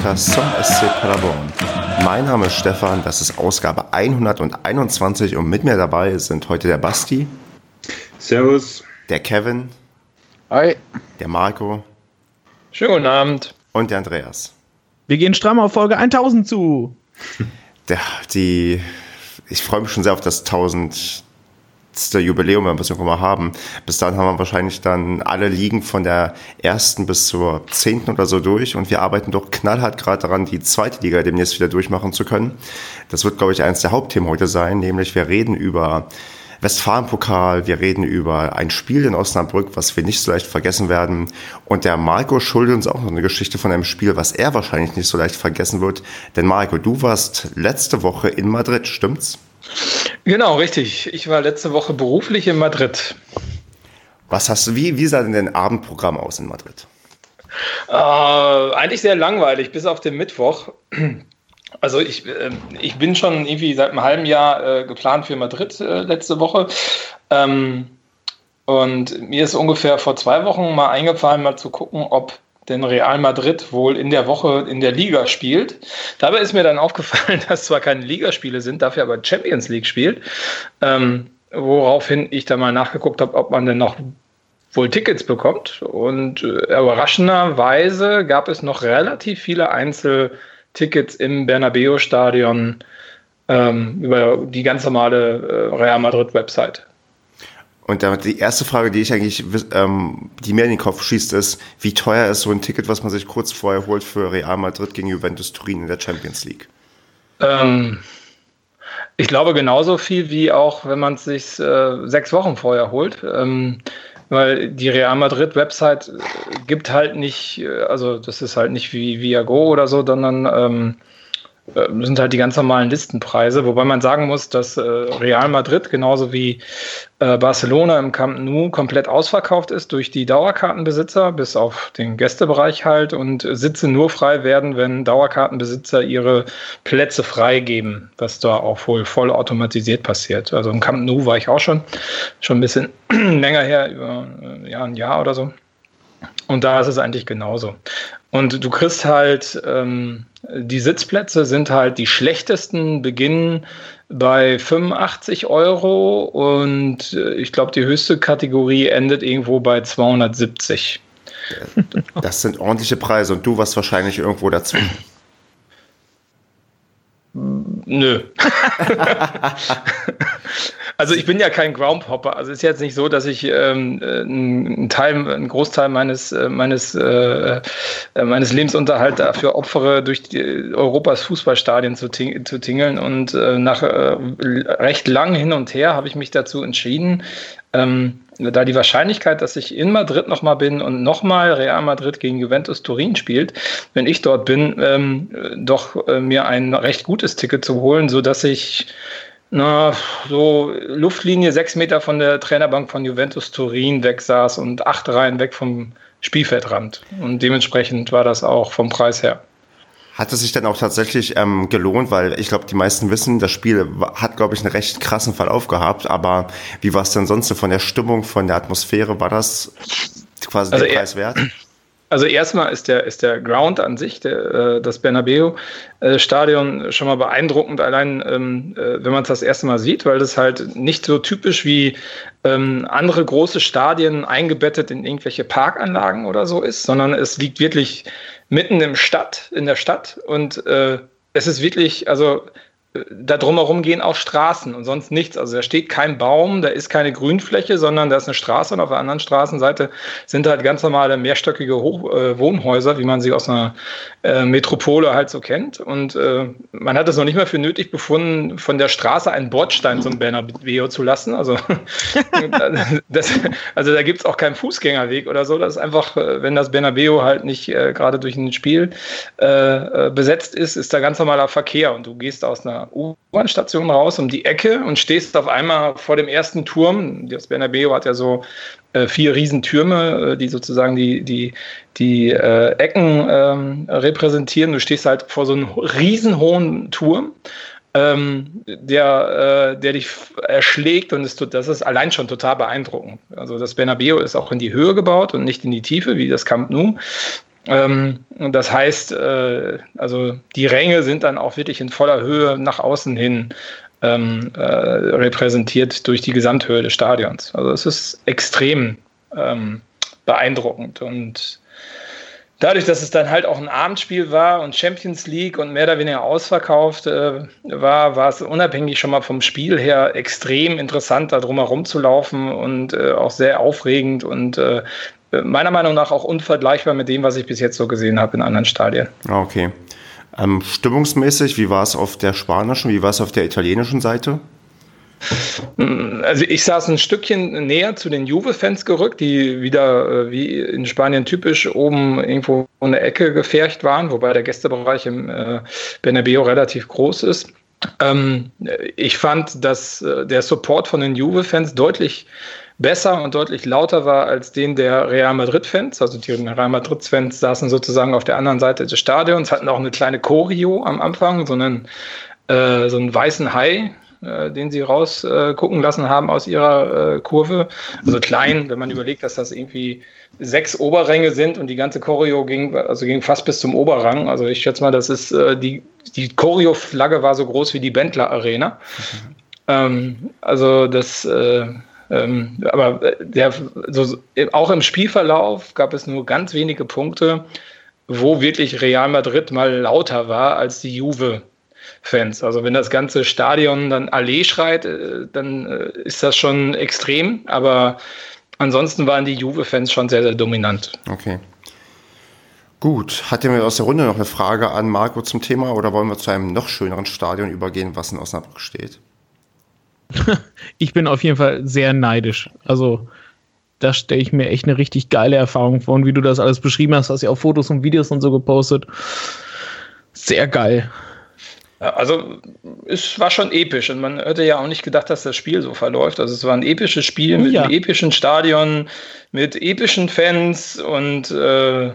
Podcast zum SC Paderborn. Mein Name ist Stefan, das ist Ausgabe 121 und mit mir dabei sind heute der Basti. Servus. Der Kevin. Hi. Der Marco. Schönen guten Abend. Und der Andreas. Wir gehen stramm auf Folge 1000 zu. Der, die, ich freue mich schon sehr auf das 1000 Jubiläum, wenn wir es irgendwann mal haben. Bis dahin haben wir wahrscheinlich dann alle Ligen von der ersten bis zur zehnten oder so durch und wir arbeiten doch knallhart gerade daran, die zweite Liga demnächst wieder durchmachen zu können. Das wird, glaube ich, eines der Hauptthemen heute sein, nämlich wir reden über Westfalenpokal, wir reden über ein Spiel in Osnabrück, was wir nicht so leicht vergessen werden. Und der Marco schuldet uns auch noch eine Geschichte von einem Spiel, was er wahrscheinlich nicht so leicht vergessen wird. Denn Marco, du warst letzte Woche in Madrid, stimmt's? Genau, richtig. Ich war letzte Woche beruflich in Madrid. Was hast du, wie, wie sah denn dein Abendprogramm aus in Madrid? Äh, eigentlich sehr langweilig, bis auf den Mittwoch. Also ich, äh, ich bin schon irgendwie seit einem halben Jahr äh, geplant für Madrid äh, letzte Woche. Ähm, und mir ist ungefähr vor zwei Wochen mal eingefallen, mal zu gucken, ob denn Real Madrid wohl in der Woche in der Liga spielt. Dabei ist mir dann aufgefallen, dass zwar keine Ligaspiele sind, dafür aber Champions League spielt. Ähm, woraufhin ich da mal nachgeguckt habe, ob man denn noch wohl Tickets bekommt. Und äh, überraschenderweise gab es noch relativ viele Einzeltickets im Bernabeu-Stadion ähm, über die ganz normale äh, Real Madrid-Website. Und damit die erste Frage, die ich eigentlich, ähm, die mir in den Kopf schießt, ist, wie teuer ist so ein Ticket, was man sich kurz vorher holt für Real Madrid gegen Juventus Turin in der Champions League? Ähm, ich glaube genauso viel wie auch, wenn man es sich äh, sechs Wochen vorher holt. Ähm, weil die Real Madrid Website gibt halt nicht, äh, also das ist halt nicht wie Viago oder so, sondern ähm, äh, sind halt die ganz normalen Listenpreise, wobei man sagen muss, dass äh, Real Madrid genauso wie äh, Barcelona im Camp Nou komplett ausverkauft ist durch die Dauerkartenbesitzer, bis auf den Gästebereich halt und Sitze nur frei werden, wenn Dauerkartenbesitzer ihre Plätze freigeben, was da auch wohl voll automatisiert passiert. Also im Camp Nou war ich auch schon, schon ein bisschen länger her, über ja, ein Jahr oder so. Und da ist es eigentlich genauso. Und du kriegst halt, ähm, die Sitzplätze sind halt die schlechtesten, beginnen bei 85 Euro und äh, ich glaube, die höchste Kategorie endet irgendwo bei 270. Das sind ordentliche Preise und du warst wahrscheinlich irgendwo dazu. Nö. also ich bin ja kein Groundhopper. Also es ist jetzt nicht so, dass ich ähm, einen Teil, einen Großteil meines äh, meines äh, äh, meines Lebensunterhalts dafür opfere, durch die, Europas Fußballstadien zu, ting zu tingeln. Und äh, nach äh, recht lang hin und her habe ich mich dazu entschieden, ähm, da die Wahrscheinlichkeit, dass ich in Madrid nochmal bin und nochmal Real Madrid gegen Juventus Turin spielt, wenn ich dort bin, ähm, doch äh, mir ein recht gutes Ticket zu holen, sodass ich na, so Luftlinie sechs Meter von der Trainerbank von Juventus Turin weg saß und acht Reihen weg vom Spielfeldrand. Und dementsprechend war das auch vom Preis her. Hat es sich dann auch tatsächlich ähm, gelohnt, weil ich glaube, die meisten wissen, das Spiel hat, glaube ich, einen recht krassen Verlauf gehabt, aber wie war es denn sonst so von der Stimmung, von der Atmosphäre? War das quasi also der Preis wert? Also erstmal ist der, ist der Ground an sich, der, äh, das Bernabeu-Stadion, äh, schon mal beeindruckend, allein ähm, äh, wenn man es das erste Mal sieht, weil das halt nicht so typisch wie ähm, andere große Stadien eingebettet in irgendwelche Parkanlagen oder so ist, sondern es liegt wirklich mitten im Stadt, in der Stadt und es ist wirklich, also da drumherum gehen auch Straßen und sonst nichts. Also da steht kein Baum, da ist keine Grünfläche, sondern da ist eine Straße und auf der anderen Straßenseite sind halt ganz normale mehrstöckige Hoch äh, Wohnhäuser, wie man sie aus einer äh, Metropole halt so kennt. Und äh, man hat es noch nicht mal für nötig befunden, von der Straße einen Bordstein zum Bernabeu zu lassen. Also, das, also da gibt's auch keinen Fußgängerweg oder so. Das ist einfach, äh, wenn das Bernabeu halt nicht äh, gerade durch ein Spiel äh, besetzt ist, ist da ganz normaler Verkehr und du gehst aus einer U-Bahn-Station raus um die Ecke und stehst auf einmal vor dem ersten Turm. Das Bernabeu hat ja so äh, vier Riesentürme, äh, die sozusagen die, die, die äh, Ecken ähm, repräsentieren. Du stehst halt vor so einem riesenhohen Turm. Ähm, der, äh, der dich erschlägt und ist, das ist allein schon total beeindruckend. Also das Bernabeu ist auch in die Höhe gebaut und nicht in die Tiefe wie das Camp Nou. Ähm, das heißt, äh, also die Ränge sind dann auch wirklich in voller Höhe nach außen hin ähm, äh, repräsentiert durch die Gesamthöhe des Stadions. Also es ist extrem ähm, beeindruckend und dadurch, dass es dann halt auch ein Abendspiel war und Champions League und mehr oder weniger ausverkauft äh, war, war es unabhängig schon mal vom Spiel her extrem interessant, da drumherum zu laufen und äh, auch sehr aufregend und äh, meiner Meinung nach auch unvergleichbar mit dem, was ich bis jetzt so gesehen habe in anderen Stadien. Ah, okay. Ähm, stimmungsmäßig, wie war es auf der spanischen, wie war es auf der italienischen Seite? Also ich saß ein Stückchen näher zu den Juve-Fans gerückt, die wieder äh, wie in Spanien typisch oben irgendwo in der Ecke gefärcht waren, wobei der Gästebereich im äh, Bernabeu relativ groß ist. Ähm, ich fand, dass äh, der Support von den Juve-Fans deutlich besser und deutlich lauter war als den der Real Madrid-Fans. Also die Real Madrid-Fans saßen sozusagen auf der anderen Seite des Stadions, hatten auch eine kleine Choreo am Anfang, so einen, äh, so einen weißen Hai, äh, den sie rausgucken äh, lassen haben aus ihrer äh, Kurve. Also klein, wenn man überlegt, dass das irgendwie sechs Oberränge sind und die ganze Choreo ging, also ging fast bis zum Oberrang. Also ich schätze mal, das ist äh, die, die Choreo-Flagge war so groß wie die Bentler Arena. Mhm. Ähm, also das äh, ähm, aber äh, der, so, auch im Spielverlauf gab es nur ganz wenige Punkte, wo wirklich Real Madrid mal lauter war als die Juve. Fans. Also wenn das ganze Stadion dann Allee schreit, äh, dann äh, ist das schon extrem. Aber ansonsten waren die Juve-Fans schon sehr, sehr dominant. Okay. Gut, hat jemand aus der Runde noch eine Frage an Marco zum Thema oder wollen wir zu einem noch schöneren Stadion übergehen, was in Osnabrück steht? ich bin auf jeden Fall sehr neidisch. Also, da stelle ich mir echt eine richtig geile Erfahrung vor. Und wie du das alles beschrieben hast, hast du ja auch Fotos und Videos und so gepostet. Sehr geil. Also es war schon episch und man hätte ja auch nicht gedacht, dass das Spiel so verläuft. Also es war ein episches Spiel mit ja. einem epischen Stadion, mit epischen Fans und äh,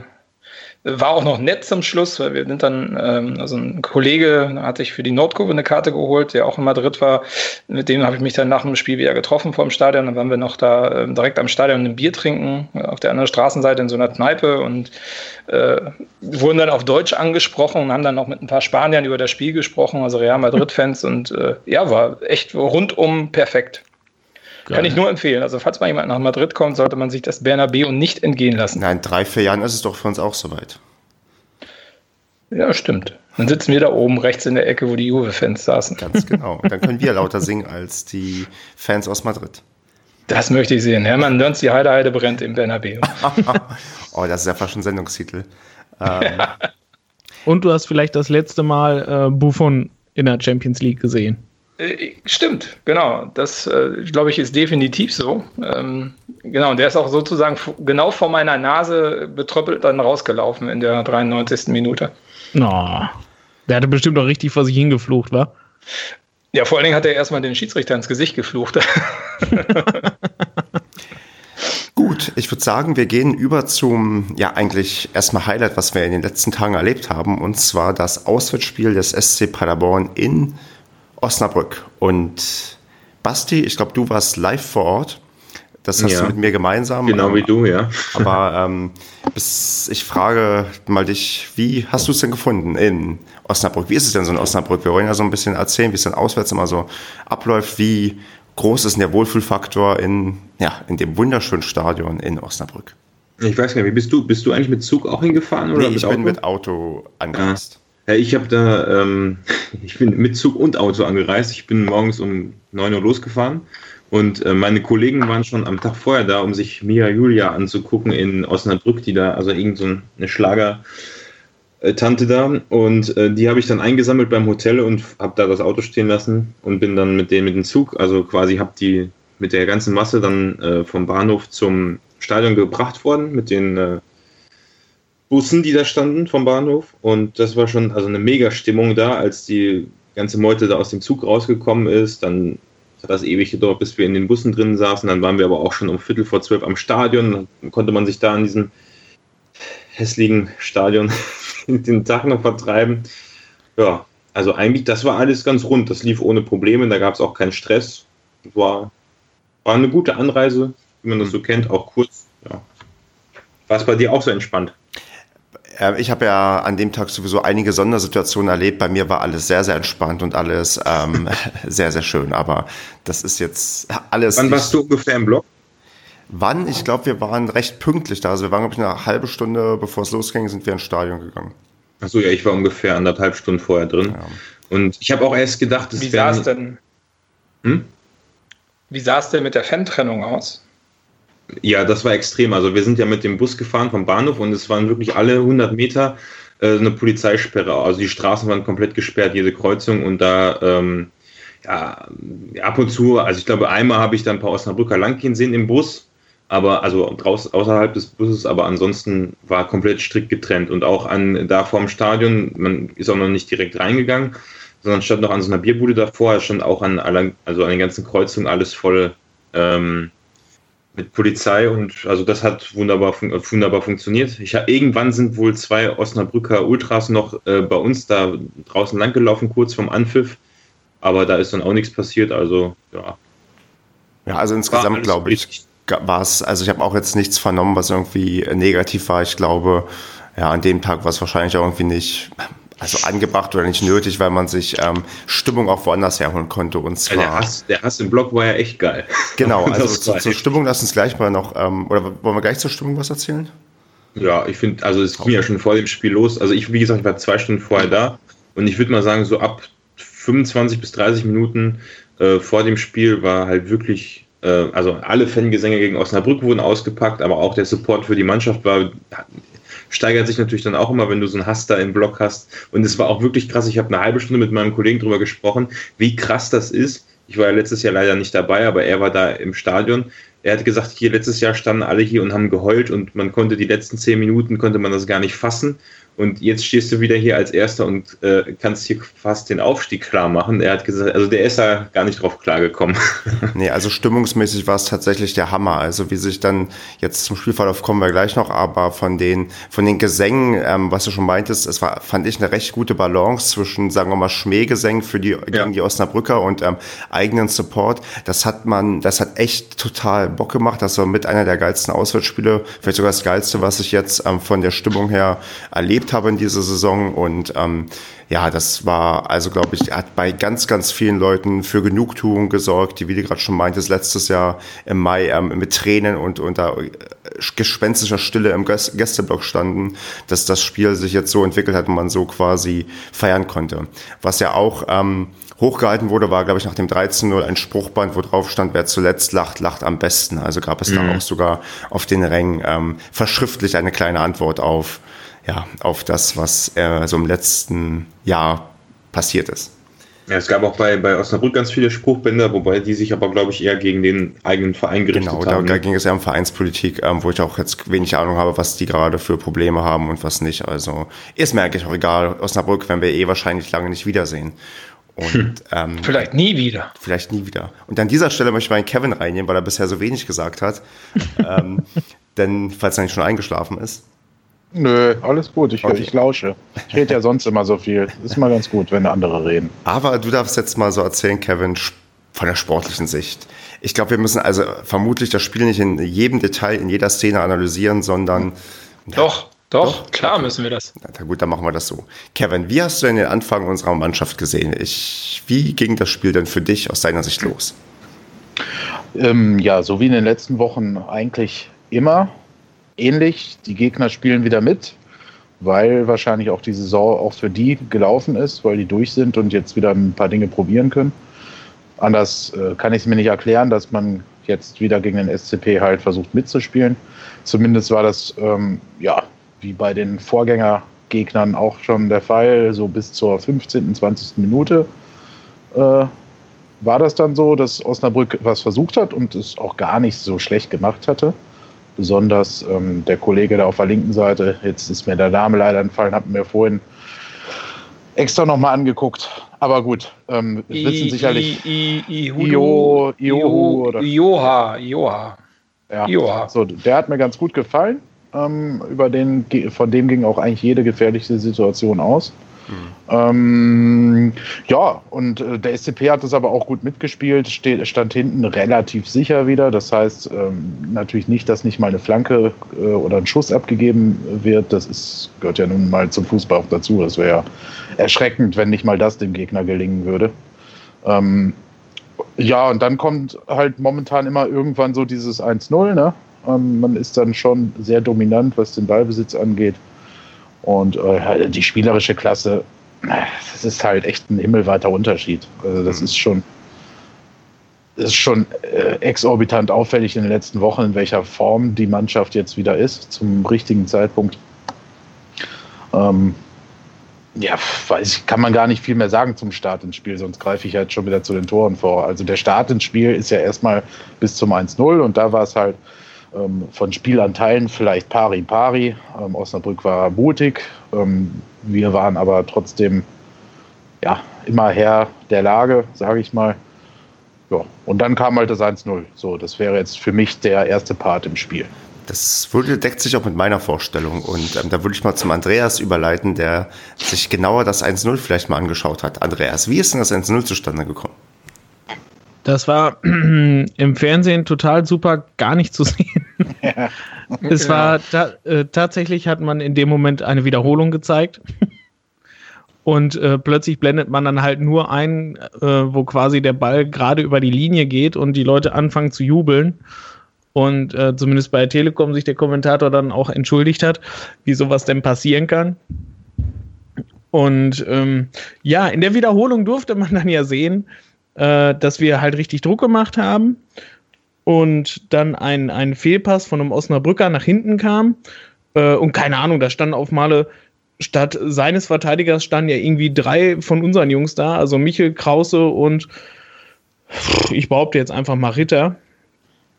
war auch noch nett zum Schluss, weil wir sind dann, ähm, also ein Kollege hatte ich für die Nordkurve eine Karte geholt, der auch in Madrid war. Mit dem habe ich mich dann nach dem Spiel wieder getroffen vor dem Stadion. Dann waren wir noch da ähm, direkt am Stadion ein Bier trinken, auf der anderen Straßenseite in so einer Kneipe und äh, wurden dann auf Deutsch angesprochen und haben dann noch mit ein paar Spaniern über das Spiel gesprochen, also Real Madrid-Fans und äh, ja, war echt rundum perfekt. Geil. Kann ich nur empfehlen. Also, falls mal jemand nach Madrid kommt, sollte man sich das Bernabeu nicht entgehen lassen. Nein, drei, vier Jahren ist es doch für uns auch soweit. Ja, stimmt. Dann sitzen wir da oben rechts in der Ecke, wo die Juve-Fans saßen. Ganz genau. Und dann können wir lauter singen als die Fans aus Madrid. Das möchte ich sehen. Hermann Dörns, die Heide Heide brennt im Bernabeu. oh, das ist ja fast schon Sendungstitel. Ähm. Und du hast vielleicht das letzte Mal äh, Buffon in der Champions League gesehen. Äh, stimmt, genau. Das, äh, glaube ich, ist definitiv so. Ähm, genau, und der ist auch sozusagen genau vor meiner Nase betröppelt dann rausgelaufen in der 93. Minute. Oh, der hatte bestimmt auch richtig vor sich hingeflucht, wa? Ja, vor allen Dingen hat er erstmal den Schiedsrichter ins Gesicht geflucht. Gut, ich würde sagen, wir gehen über zum, ja, eigentlich erstmal Highlight, was wir in den letzten Tagen erlebt haben, und zwar das Auswärtsspiel des SC Paderborn in Osnabrück. Und Basti, ich glaube, du warst live vor Ort. Das hast ja, du mit mir gemeinsam. Genau wie du, ja. Aber ähm, bis, ich frage mal dich, wie hast du es denn gefunden in Osnabrück? Wie ist es denn so in Osnabrück? Wir wollen ja so ein bisschen erzählen, wie es dann auswärts immer so abläuft. Wie groß ist denn der Wohlfühlfaktor in, ja, in dem wunderschönen Stadion in Osnabrück? Ich weiß gar nicht, wie bist du? Bist du eigentlich mit Zug auch hingefahren? Oder nee, ich bin mit Auto angereist. Ja, ich habe da, ähm, ich bin mit Zug und Auto angereist. Ich bin morgens um 9 Uhr losgefahren und äh, meine Kollegen waren schon am Tag vorher da, um sich Mia Julia anzugucken in Osnabrück, die da, also irgend so eine Schlager. Tante da und äh, die habe ich dann eingesammelt beim Hotel und habe da das Auto stehen lassen und bin dann mit denen mit dem Zug, also quasi habe die mit der ganzen Masse dann äh, vom Bahnhof zum Stadion gebracht worden mit den äh, Bussen, die da standen vom Bahnhof. Und das war schon also eine mega Stimmung da, als die ganze Meute da aus dem Zug rausgekommen ist. Dann hat das ewig gedauert, bis wir in den Bussen drin saßen. Dann waren wir aber auch schon um Viertel vor zwölf am Stadion. Dann konnte man sich da in diesem hässlichen Stadion den Tag noch vertreiben. Ja, also eigentlich, das war alles ganz rund. Das lief ohne Probleme. Da gab es auch keinen Stress. War, war eine gute Anreise, wie man das so kennt, auch kurz. Ja. War es bei dir auch so entspannt? Äh, ich habe ja an dem Tag sowieso einige Sondersituationen erlebt. Bei mir war alles sehr, sehr entspannt und alles ähm, sehr, sehr schön. Aber das ist jetzt alles. Wann warst du ungefähr im Block? Wann? Ich glaube, wir waren recht pünktlich da. Also wir waren, glaube ich, eine halbe Stunde, bevor es losging, sind wir ins Stadion gegangen. Achso, ja, ich war ungefähr anderthalb Stunden vorher drin. Ja. Und ich habe auch erst gedacht, es Wie sah es denn? Hm? Wie sah es denn mit der Fan-Trennung aus? Ja, das war extrem. Also wir sind ja mit dem Bus gefahren vom Bahnhof und es waren wirklich alle 100 Meter äh, eine Polizeisperre. Also die Straßen waren komplett gesperrt, jede Kreuzung und da ähm, ja, ab und zu, also ich glaube einmal habe ich da ein paar Osnabrücker langgehen sehen im Bus, aber also draußen außerhalb des Busses, aber ansonsten war komplett strikt getrennt und auch an da vorm Stadion, man ist auch noch nicht direkt reingegangen, sondern stand noch an so einer Bierbude davor, stand auch an, also an den ganzen Kreuzungen alles voll ähm, mit Polizei und also das hat wunderbar, wunderbar funktioniert. Ich hab, irgendwann sind wohl zwei Osnabrücker Ultras noch äh, bei uns da draußen langgelaufen, kurz vom Anpfiff, aber da ist dann auch nichts passiert, also ja. Ja, also insgesamt glaube ich, war es, also ich habe auch jetzt nichts vernommen, was irgendwie negativ war. Ich glaube, ja, an dem Tag war es wahrscheinlich auch irgendwie nicht also angebracht oder nicht nötig, weil man sich ähm, Stimmung auch woanders herholen konnte. Und zwar, der, Hass, der Hass im Blog war ja echt geil. Genau, also zu, zur Stimmung lass uns gleich mal noch, ähm, oder wollen wir gleich zur Stimmung was erzählen? Ja, ich finde, also es ging ja schon vor dem Spiel los. Also ich, wie gesagt, ich war zwei Stunden vorher da und ich würde mal sagen, so ab 25 bis 30 Minuten äh, vor dem Spiel war halt wirklich, äh, also alle Fangesänge gegen Osnabrück wurden ausgepackt, aber auch der Support für die Mannschaft war steigert sich natürlich dann auch immer, wenn du so einen Hass da im Blog hast. Und es war auch wirklich krass. Ich habe eine halbe Stunde mit meinem Kollegen drüber gesprochen, wie krass das ist. Ich war ja letztes Jahr leider nicht dabei, aber er war da im Stadion. Er hat gesagt, hier letztes Jahr standen alle hier und haben geheult und man konnte die letzten zehn Minuten konnte man das gar nicht fassen. Und jetzt stehst du wieder hier als Erster und äh, kannst hier fast den Aufstieg klar machen. Er hat gesagt, also der ist da gar nicht drauf klargekommen. nee, also stimmungsmäßig war es tatsächlich der Hammer. Also wie sich dann, jetzt zum Spielverlauf kommen wir gleich noch, aber von den, von den Gesängen, ähm, was du schon meintest, es war, fand ich eine recht gute Balance zwischen, sagen wir mal, Schmähgesängen für die, gegen ja. die Osnabrücker und ähm, eigenen Support. Das hat man, das hat echt total Bock gemacht. Das war mit einer der geilsten Auswärtsspiele, vielleicht sogar das geilste, was ich jetzt ähm, von der Stimmung her erlebt erlebt habe in dieser Saison. Und ähm, ja, das war, also glaube ich, hat bei ganz, ganz vielen Leuten für Genugtuung gesorgt, die, wie du gerade schon meintest, letztes Jahr im Mai ähm, mit Tränen und unter äh, gespenstischer Stille im Gästeblock standen, dass das Spiel sich jetzt so entwickelt hat und man so quasi feiern konnte. Was ja auch ähm, hochgehalten wurde, war, glaube ich, nach dem 13-0 ein Spruchband, wo drauf stand, wer zuletzt lacht, lacht am besten. Also gab es mhm. da auch sogar auf den Rängen ähm, verschriftlich eine kleine Antwort auf ja, auf das, was äh, so im letzten Jahr passiert ist. Ja, es gab auch bei, bei Osnabrück ganz viele Spruchbänder, wobei die sich aber, glaube ich, eher gegen den eigenen Verein gerichtet genau, haben. Genau, da, ging es eher um Vereinspolitik, ähm, wo ich auch jetzt wenig Ahnung habe, was die gerade für Probleme haben und was nicht. Also ist mir eigentlich auch egal. Osnabrück werden wir eh wahrscheinlich lange nicht wiedersehen. Und, hm. ähm, vielleicht nie wieder. Vielleicht nie wieder. Und an dieser Stelle möchte ich meinen Kevin reinnehmen, weil er bisher so wenig gesagt hat. ähm, denn, falls er nicht schon eingeschlafen ist. Nö, alles gut. Ich, okay. ich lausche. Ich rede ja sonst immer so viel. Ist mal ganz gut, wenn andere reden. Aber du darfst jetzt mal so erzählen, Kevin, von der sportlichen Sicht. Ich glaube, wir müssen also vermutlich das Spiel nicht in jedem Detail, in jeder Szene analysieren, sondern. Doch, doch, doch klar müssen wir das. Na gut, dann machen wir das so. Kevin, wie hast du denn den Anfang unserer Mannschaft gesehen? Ich, wie ging das Spiel denn für dich aus deiner Sicht los? Ähm, ja, so wie in den letzten Wochen eigentlich immer ähnlich. Die Gegner spielen wieder mit, weil wahrscheinlich auch die Saison auch für die gelaufen ist, weil die durch sind und jetzt wieder ein paar Dinge probieren können. Anders äh, kann ich es mir nicht erklären, dass man jetzt wieder gegen den SCP halt versucht mitzuspielen. Zumindest war das ähm, ja wie bei den Vorgängergegnern auch schon der Fall, so bis zur 15., 20. Minute. Äh, war das dann so, dass Osnabrück was versucht hat und es auch gar nicht so schlecht gemacht hatte. Besonders ähm, der Kollege da auf der linken Seite, jetzt ist mir der Name leider entfallen, hat mir vorhin extra nochmal angeguckt. Aber gut, ähm, I, wissen sicherlich. I, I, Io, Io, oder Ioha, Ioha. Ja, Ioha. So, der hat mir ganz gut gefallen. Ähm, über den, von dem ging auch eigentlich jede gefährliche Situation aus. Ähm, ja, und äh, der SCP hat das aber auch gut mitgespielt, steht, stand hinten relativ sicher wieder. Das heißt ähm, natürlich nicht, dass nicht mal eine Flanke äh, oder ein Schuss abgegeben wird. Das ist, gehört ja nun mal zum Fußball auch dazu. Das wäre ja erschreckend, wenn nicht mal das dem Gegner gelingen würde. Ähm, ja, und dann kommt halt momentan immer irgendwann so dieses 1-0. Ne? Ähm, man ist dann schon sehr dominant, was den Ballbesitz angeht. Und äh, die spielerische Klasse, das ist halt echt ein himmelweiter Unterschied. Also das mhm. ist schon, das ist schon äh, exorbitant auffällig in den letzten Wochen, in welcher Form die Mannschaft jetzt wieder ist, zum richtigen Zeitpunkt. Ähm, ja, weiß ich, kann man gar nicht viel mehr sagen zum Start ins Spiel, sonst greife ich halt schon wieder zu den Toren vor. Also der Start ins Spiel ist ja erstmal bis zum 1-0 und da war es halt von Spielanteilen vielleicht pari pari. Ähm, Osnabrück war mutig. Ähm, wir waren aber trotzdem ja, immer Herr der Lage, sage ich mal. Ja, und dann kam halt das 1-0. So, das wäre jetzt für mich der erste Part im Spiel. Das würde, deckt sich auch mit meiner Vorstellung. Und ähm, da würde ich mal zum Andreas überleiten, der sich genauer das 1-0 vielleicht mal angeschaut hat. Andreas, wie ist denn das 1-0 zustande gekommen? Das war im Fernsehen total super, gar nicht zu sehen. Ja, es war ta äh, tatsächlich hat man in dem Moment eine Wiederholung gezeigt. Und äh, plötzlich blendet man dann halt nur ein, äh, wo quasi der Ball gerade über die Linie geht und die Leute anfangen zu jubeln. Und äh, zumindest bei Telekom sich der Kommentator dann auch entschuldigt hat, wie sowas denn passieren kann. Und ähm, ja, in der Wiederholung durfte man dann ja sehen, äh, dass wir halt richtig Druck gemacht haben und dann ein, ein Fehlpass von einem Osnabrücker nach hinten kam. Äh, und keine Ahnung, da standen auf Male statt seines Verteidigers standen ja irgendwie drei von unseren Jungs da, also Michel, Krause und ich behaupte jetzt einfach mal Ritter.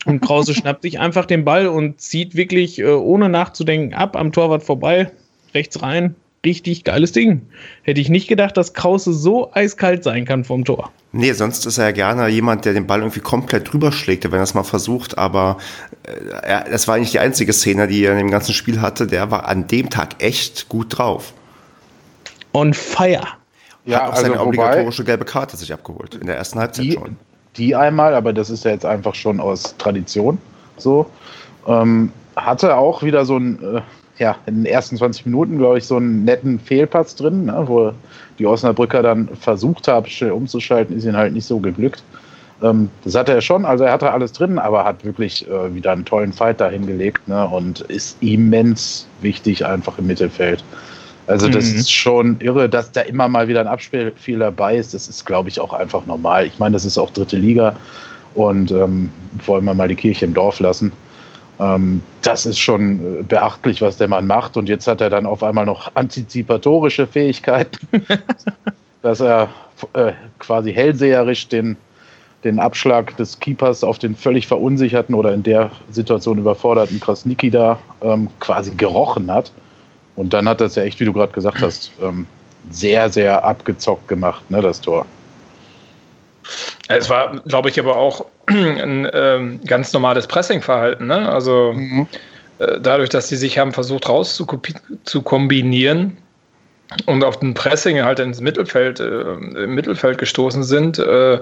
Und Krause schnappt sich einfach den Ball und zieht wirklich äh, ohne nachzudenken ab am Torwart vorbei, rechts rein, richtig geiles Ding. Hätte ich nicht gedacht, dass Krause so eiskalt sein kann vom Tor. Nee, sonst ist er ja gerne jemand, der den Ball irgendwie komplett drüber schlägt, wenn er es mal versucht. Aber äh, er, das war eigentlich die einzige Szene, die er in dem ganzen Spiel hatte. Der war an dem Tag echt gut drauf. On fire. Ja, Hat auch also seine obligatorische gelbe Karte sich abgeholt in der ersten Halbzeit die, schon. Die einmal, aber das ist ja jetzt einfach schon aus Tradition so. Ähm, hatte auch wieder so ein äh, ja, in den ersten 20 Minuten, glaube ich, so einen netten Fehlpass drin, ne, wo die Osnabrücker dann versucht haben, schnell umzuschalten, ist ihnen halt nicht so geglückt. Ähm, das hatte er schon, also er hatte alles drin, aber hat wirklich äh, wieder einen tollen Fight da hingelegt ne, und ist immens wichtig einfach im Mittelfeld. Also das mhm. ist schon irre, dass da immer mal wieder ein Abspielfehler dabei ist. Das ist, glaube ich, auch einfach normal. Ich meine, das ist auch dritte Liga und ähm, wollen wir mal die Kirche im Dorf lassen. Ähm, das ist schon äh, beachtlich, was der Mann macht. Und jetzt hat er dann auf einmal noch antizipatorische Fähigkeiten, dass er äh, quasi hellseherisch den, den Abschlag des Keepers auf den völlig verunsicherten oder in der Situation überforderten Krasniki da ähm, quasi gerochen hat. Und dann hat das ja echt, wie du gerade gesagt hast, ähm, sehr, sehr abgezockt gemacht, ne, das Tor. Es war, glaube ich, aber auch ein ähm, ganz normales Pressing-Verhalten. Ne? Also mhm. äh, dadurch, dass sie sich haben versucht rauszukombinieren und auf den Pressing halt ins Mittelfeld, äh, im Mittelfeld gestoßen sind, äh,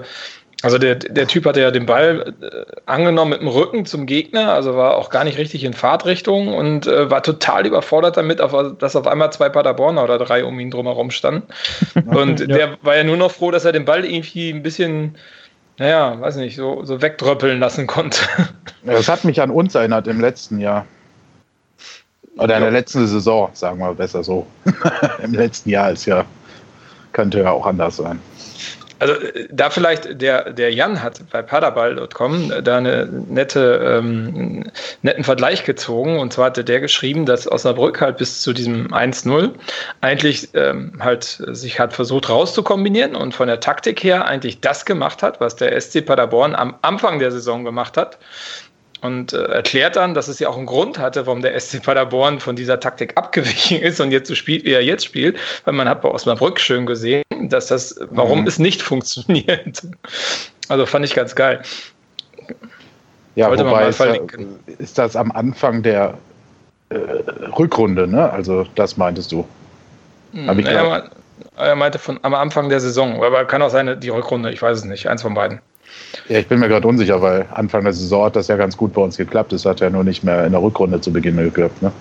also der, der Typ hatte ja den Ball äh, angenommen mit dem Rücken zum Gegner, also war auch gar nicht richtig in Fahrtrichtung und äh, war total überfordert damit, auf, dass auf einmal zwei Paderborner oder drei um ihn drumherum standen. Und ja. der war ja nur noch froh, dass er den Ball irgendwie ein bisschen, naja, weiß nicht, so, so wegdröppeln lassen konnte. Das hat mich an uns erinnert im letzten Jahr. Oder in der letzten Saison, sagen wir besser so. Im letzten Jahr ist ja, könnte ja auch anders sein. Also äh, da vielleicht der, der Jan hat bei paderball.com da eine nette, ähm, netten Vergleich gezogen. Und zwar hatte der geschrieben, dass Osnabrück halt bis zu diesem 1-0 eigentlich ähm, halt sich hat versucht rauszukombinieren und von der Taktik her eigentlich das gemacht hat, was der SC Paderborn am Anfang der Saison gemacht hat und äh, erklärt dann, dass es ja auch einen Grund hatte, warum der SC Paderborn von dieser Taktik abgewichen ist und jetzt so spielt, wie er jetzt spielt, weil man hat bei Osnabrück schön gesehen, dass das, warum mhm. es nicht funktioniert. Also fand ich ganz geil. Ja, Wollte wobei ist, ja, ist das am Anfang der äh, Rückrunde, ne? Also das meintest du. Hm, naja, man, Er meinte von am Anfang der Saison, aber kann auch sein, die Rückrunde, ich weiß es nicht, eins von beiden. Ja, ich bin mir gerade unsicher, weil Anfang der Saison hat das ja ganz gut bei uns geklappt. Es hat ja nur nicht mehr in der Rückrunde zu Beginn geklappt. Ne?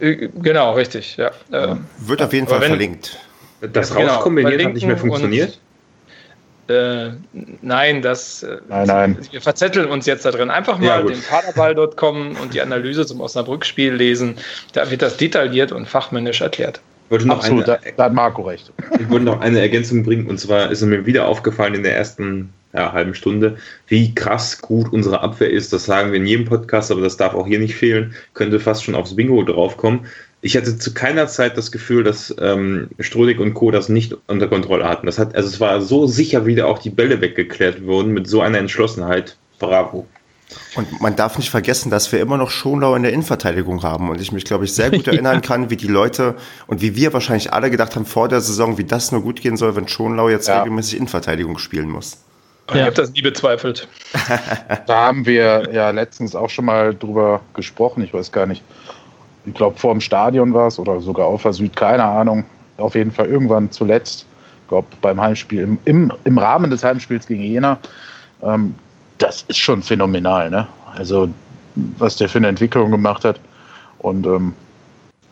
Äh, genau, richtig. Ja. Ähm, Wird auf jeden Fall wenn, verlinkt. Das genau, Rauskombinieren hat nicht mehr funktioniert? Und, äh, nein, das. Äh, nein, nein. Wir verzetteln uns jetzt da drin. Einfach mal ja, den Paderball.com und die Analyse zum Osnabrück-Spiel lesen. Da wird das detailliert und fachmännisch erklärt. Ich wollte noch Absolut, eine, da hat Marco recht. Ich wollte noch eine Ergänzung bringen und zwar ist mir wieder aufgefallen in der ersten ja, halben Stunde, wie krass gut unsere Abwehr ist. Das sagen wir in jedem Podcast, aber das darf auch hier nicht fehlen. Könnte fast schon aufs Bingo draufkommen. Ich hatte zu keiner Zeit das Gefühl, dass ähm, Strodig und Co. das nicht unter Kontrolle hatten. Das hat, also es war so sicher, wie da auch die Bälle weggeklärt wurden, mit so einer Entschlossenheit. Bravo. Und man darf nicht vergessen, dass wir immer noch Schonlau in der Innenverteidigung haben. Und ich mich, glaube ich, sehr gut erinnern ja. kann, wie die Leute und wie wir wahrscheinlich alle gedacht haben vor der Saison, wie das nur gut gehen soll, wenn Schonlau jetzt ja. regelmäßig Innenverteidigung spielen muss. Ich ja. habe das nie bezweifelt. da haben wir ja letztens auch schon mal drüber gesprochen. Ich weiß gar nicht. Ich glaube, vor dem Stadion war es oder sogar auf der Süd, keine Ahnung. Auf jeden Fall irgendwann zuletzt, ich glaube, beim Heimspiel, im, im, im Rahmen des Heimspiels gegen Jena. Ähm, das ist schon phänomenal, ne? Also, was der für eine Entwicklung gemacht hat. Und ähm,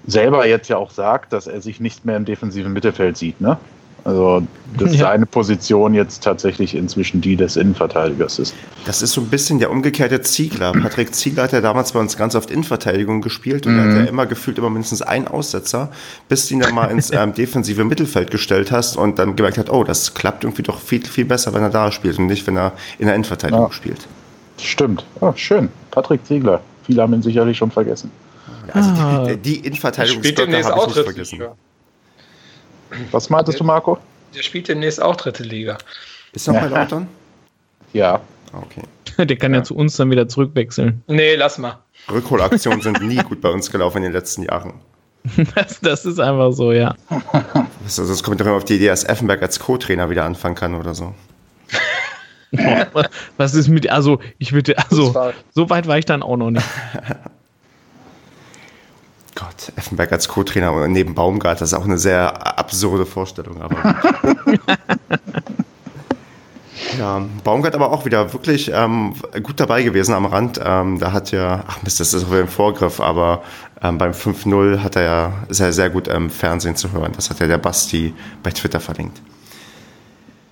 selber jetzt ja auch sagt, dass er sich nicht mehr im defensiven Mittelfeld sieht, ne? Also, dass ja. seine Position jetzt tatsächlich inzwischen die des Innenverteidigers ist. Das ist so ein bisschen der umgekehrte Ziegler. Patrick Ziegler hat ja damals bei uns ganz oft Innenverteidigung gespielt und mhm. hat ja immer gefühlt immer mindestens einen Aussetzer, bis du ihn dann mal ins ähm, defensive Mittelfeld gestellt hast und dann gemerkt hat, oh, das klappt irgendwie doch viel, viel besser, wenn er da spielt und nicht, wenn er in der Innenverteidigung ja. spielt. Stimmt. Oh, schön. Patrick Ziegler. Viele haben ihn sicherlich schon vergessen. Also ah. die, die Innenverteidigung habe ich nicht vergessen. Ja. Was meintest du, Marco? Der spielt demnächst auch dritte Liga. Ist er noch bei Lautern? Ja. Okay. Der kann ja. ja. zu uns dann wieder zurückwechseln. Nee, lass mal. Rückholaktionen sind nie gut bei uns gelaufen in den letzten Jahren. Das, das ist einfach so, ja. Also, sonst kommt doch immer auf die Idee, dass Effenberg als Co-Trainer wieder anfangen kann oder so. Was ist mit, also, ich würde, also, so weit war ich dann auch noch nicht. Gott, Effenberg als Co-Trainer neben Baumgart, das ist auch eine sehr absurde Vorstellung. Aber ja, Baumgart aber auch wieder wirklich ähm, gut dabei gewesen am Rand. Ähm, da hat ja, ach Mist, das ist auch wieder im Vorgriff, aber ähm, beim 5-0 hat er ja sehr, sehr gut im Fernsehen zu hören. Das hat ja der Basti bei Twitter verlinkt.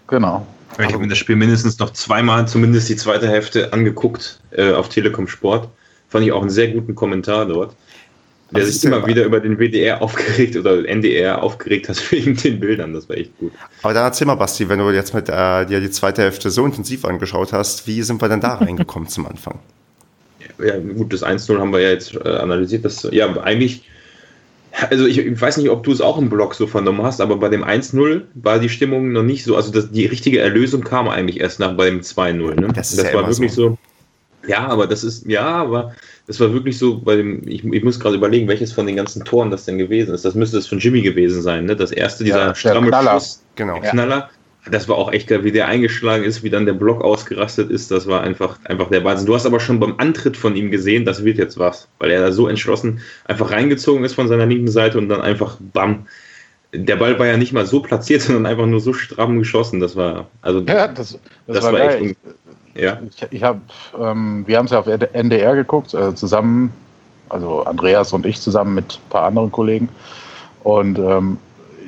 Genau. Ich habe mir das Spiel mindestens noch zweimal, zumindest die zweite Hälfte, angeguckt äh, auf Telekom Sport. Fand ich auch einen sehr guten Kommentar dort. Der sich immer wieder über den WDR aufgeregt oder NDR aufgeregt hat wegen den Bildern. Das war echt gut. Aber dann erzähl mal, Basti, wenn du jetzt mit äh, dir die zweite Hälfte so intensiv angeschaut hast, wie sind wir denn da reingekommen zum Anfang? Ja, gut, das 1-0 haben wir ja jetzt äh, analysiert. Das, ja, eigentlich, also ich, ich, weiß nicht, ob du es auch im Blog so vernommen hast, aber bei dem 1-0 war die Stimmung noch nicht so, also das, die richtige Erlösung kam eigentlich erst nach bei dem 2-0. Ne? Das, das ja war wirklich so. so. Ja, aber das ist, ja, aber das war wirklich so, bei dem, ich, ich muss gerade überlegen, welches von den ganzen Toren das denn gewesen ist. Das müsste es von Jimmy gewesen sein, ne? Das erste, dieser ja, stramme Knaller. Schuss, genau. Knaller. Das war auch echt geil, wie der eingeschlagen ist, wie dann der Block ausgerastet ist. Das war einfach, einfach der Wahnsinn. Du hast aber schon beim Antritt von ihm gesehen, das wird jetzt was, weil er da so entschlossen einfach reingezogen ist von seiner linken Seite und dann einfach bam. Der Ball war ja nicht mal so platziert, sondern einfach nur so stramm geschossen. Das war, also, ja, das, das, das war, war echt. Ja. Ich, ich habe, ähm, wir haben es ja auf NDR geguckt, äh, zusammen, also Andreas und ich zusammen mit ein paar anderen Kollegen. Und ähm,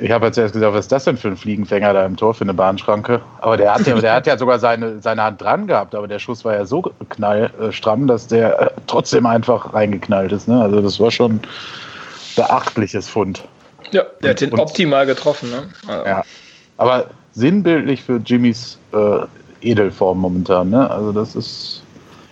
ich habe jetzt erst gesagt, was ist das denn für ein Fliegenfänger da im Tor für eine Bahnschranke? Aber der hat ja, der hat ja sogar seine, seine Hand dran gehabt, aber der Schuss war ja so knallstramm, dass der äh, trotzdem einfach reingeknallt ist. Ne? Also das war schon beachtliches Fund. Ja, der hat den und, optimal getroffen. Ne? Also. Ja, aber sinnbildlich für Jimmys äh, Edelform momentan. Ne? Also das ist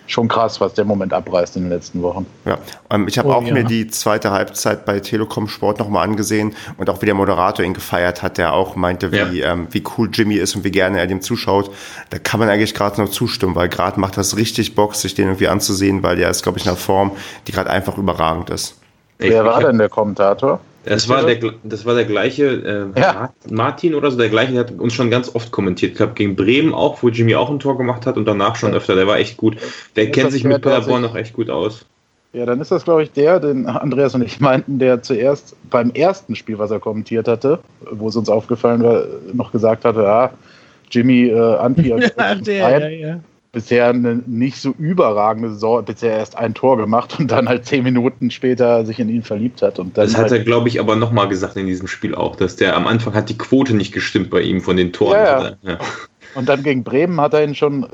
schon krass, was der Moment abreißt in den letzten Wochen. Ja, ähm, ich habe oh, auch ja. mir die zweite Halbzeit bei Telekom Sport nochmal angesehen und auch wie der Moderator ihn gefeiert hat, der auch meinte, wie, ja. ähm, wie cool Jimmy ist und wie gerne er dem zuschaut. Da kann man eigentlich gerade noch zustimmen, weil gerade macht das richtig Bock, sich den irgendwie anzusehen, weil der ist, glaube ich, in einer Form, die gerade einfach überragend ist. Wer war denn der Kommentator? Das war, der, das war der gleiche, äh, ja. Martin oder so, der gleiche, der hat uns schon ganz oft kommentiert. Ich glaube, gegen Bremen auch, wo Jimmy auch ein Tor gemacht hat und danach schon öfter. Der war echt gut. Der kennt sich mit Paderborn noch echt gut aus. Ja, dann ist das, glaube ich, der, den Andreas und ich meinten, der zuerst beim ersten Spiel, was er kommentiert hatte, wo es uns aufgefallen war, noch gesagt hatte, ja, Jimmy äh, Anti ja, der, ja, ja. Bisher eine nicht so überragende Saison, bisher erst ein Tor gemacht und dann halt zehn Minuten später sich in ihn verliebt hat. Und das hat halt, er, glaube ich, aber nochmal gesagt in diesem Spiel auch, dass der am Anfang hat die Quote nicht gestimmt bei ihm von den Toren. Ja, ja. Und dann gegen Bremen hat er ihn schon äh,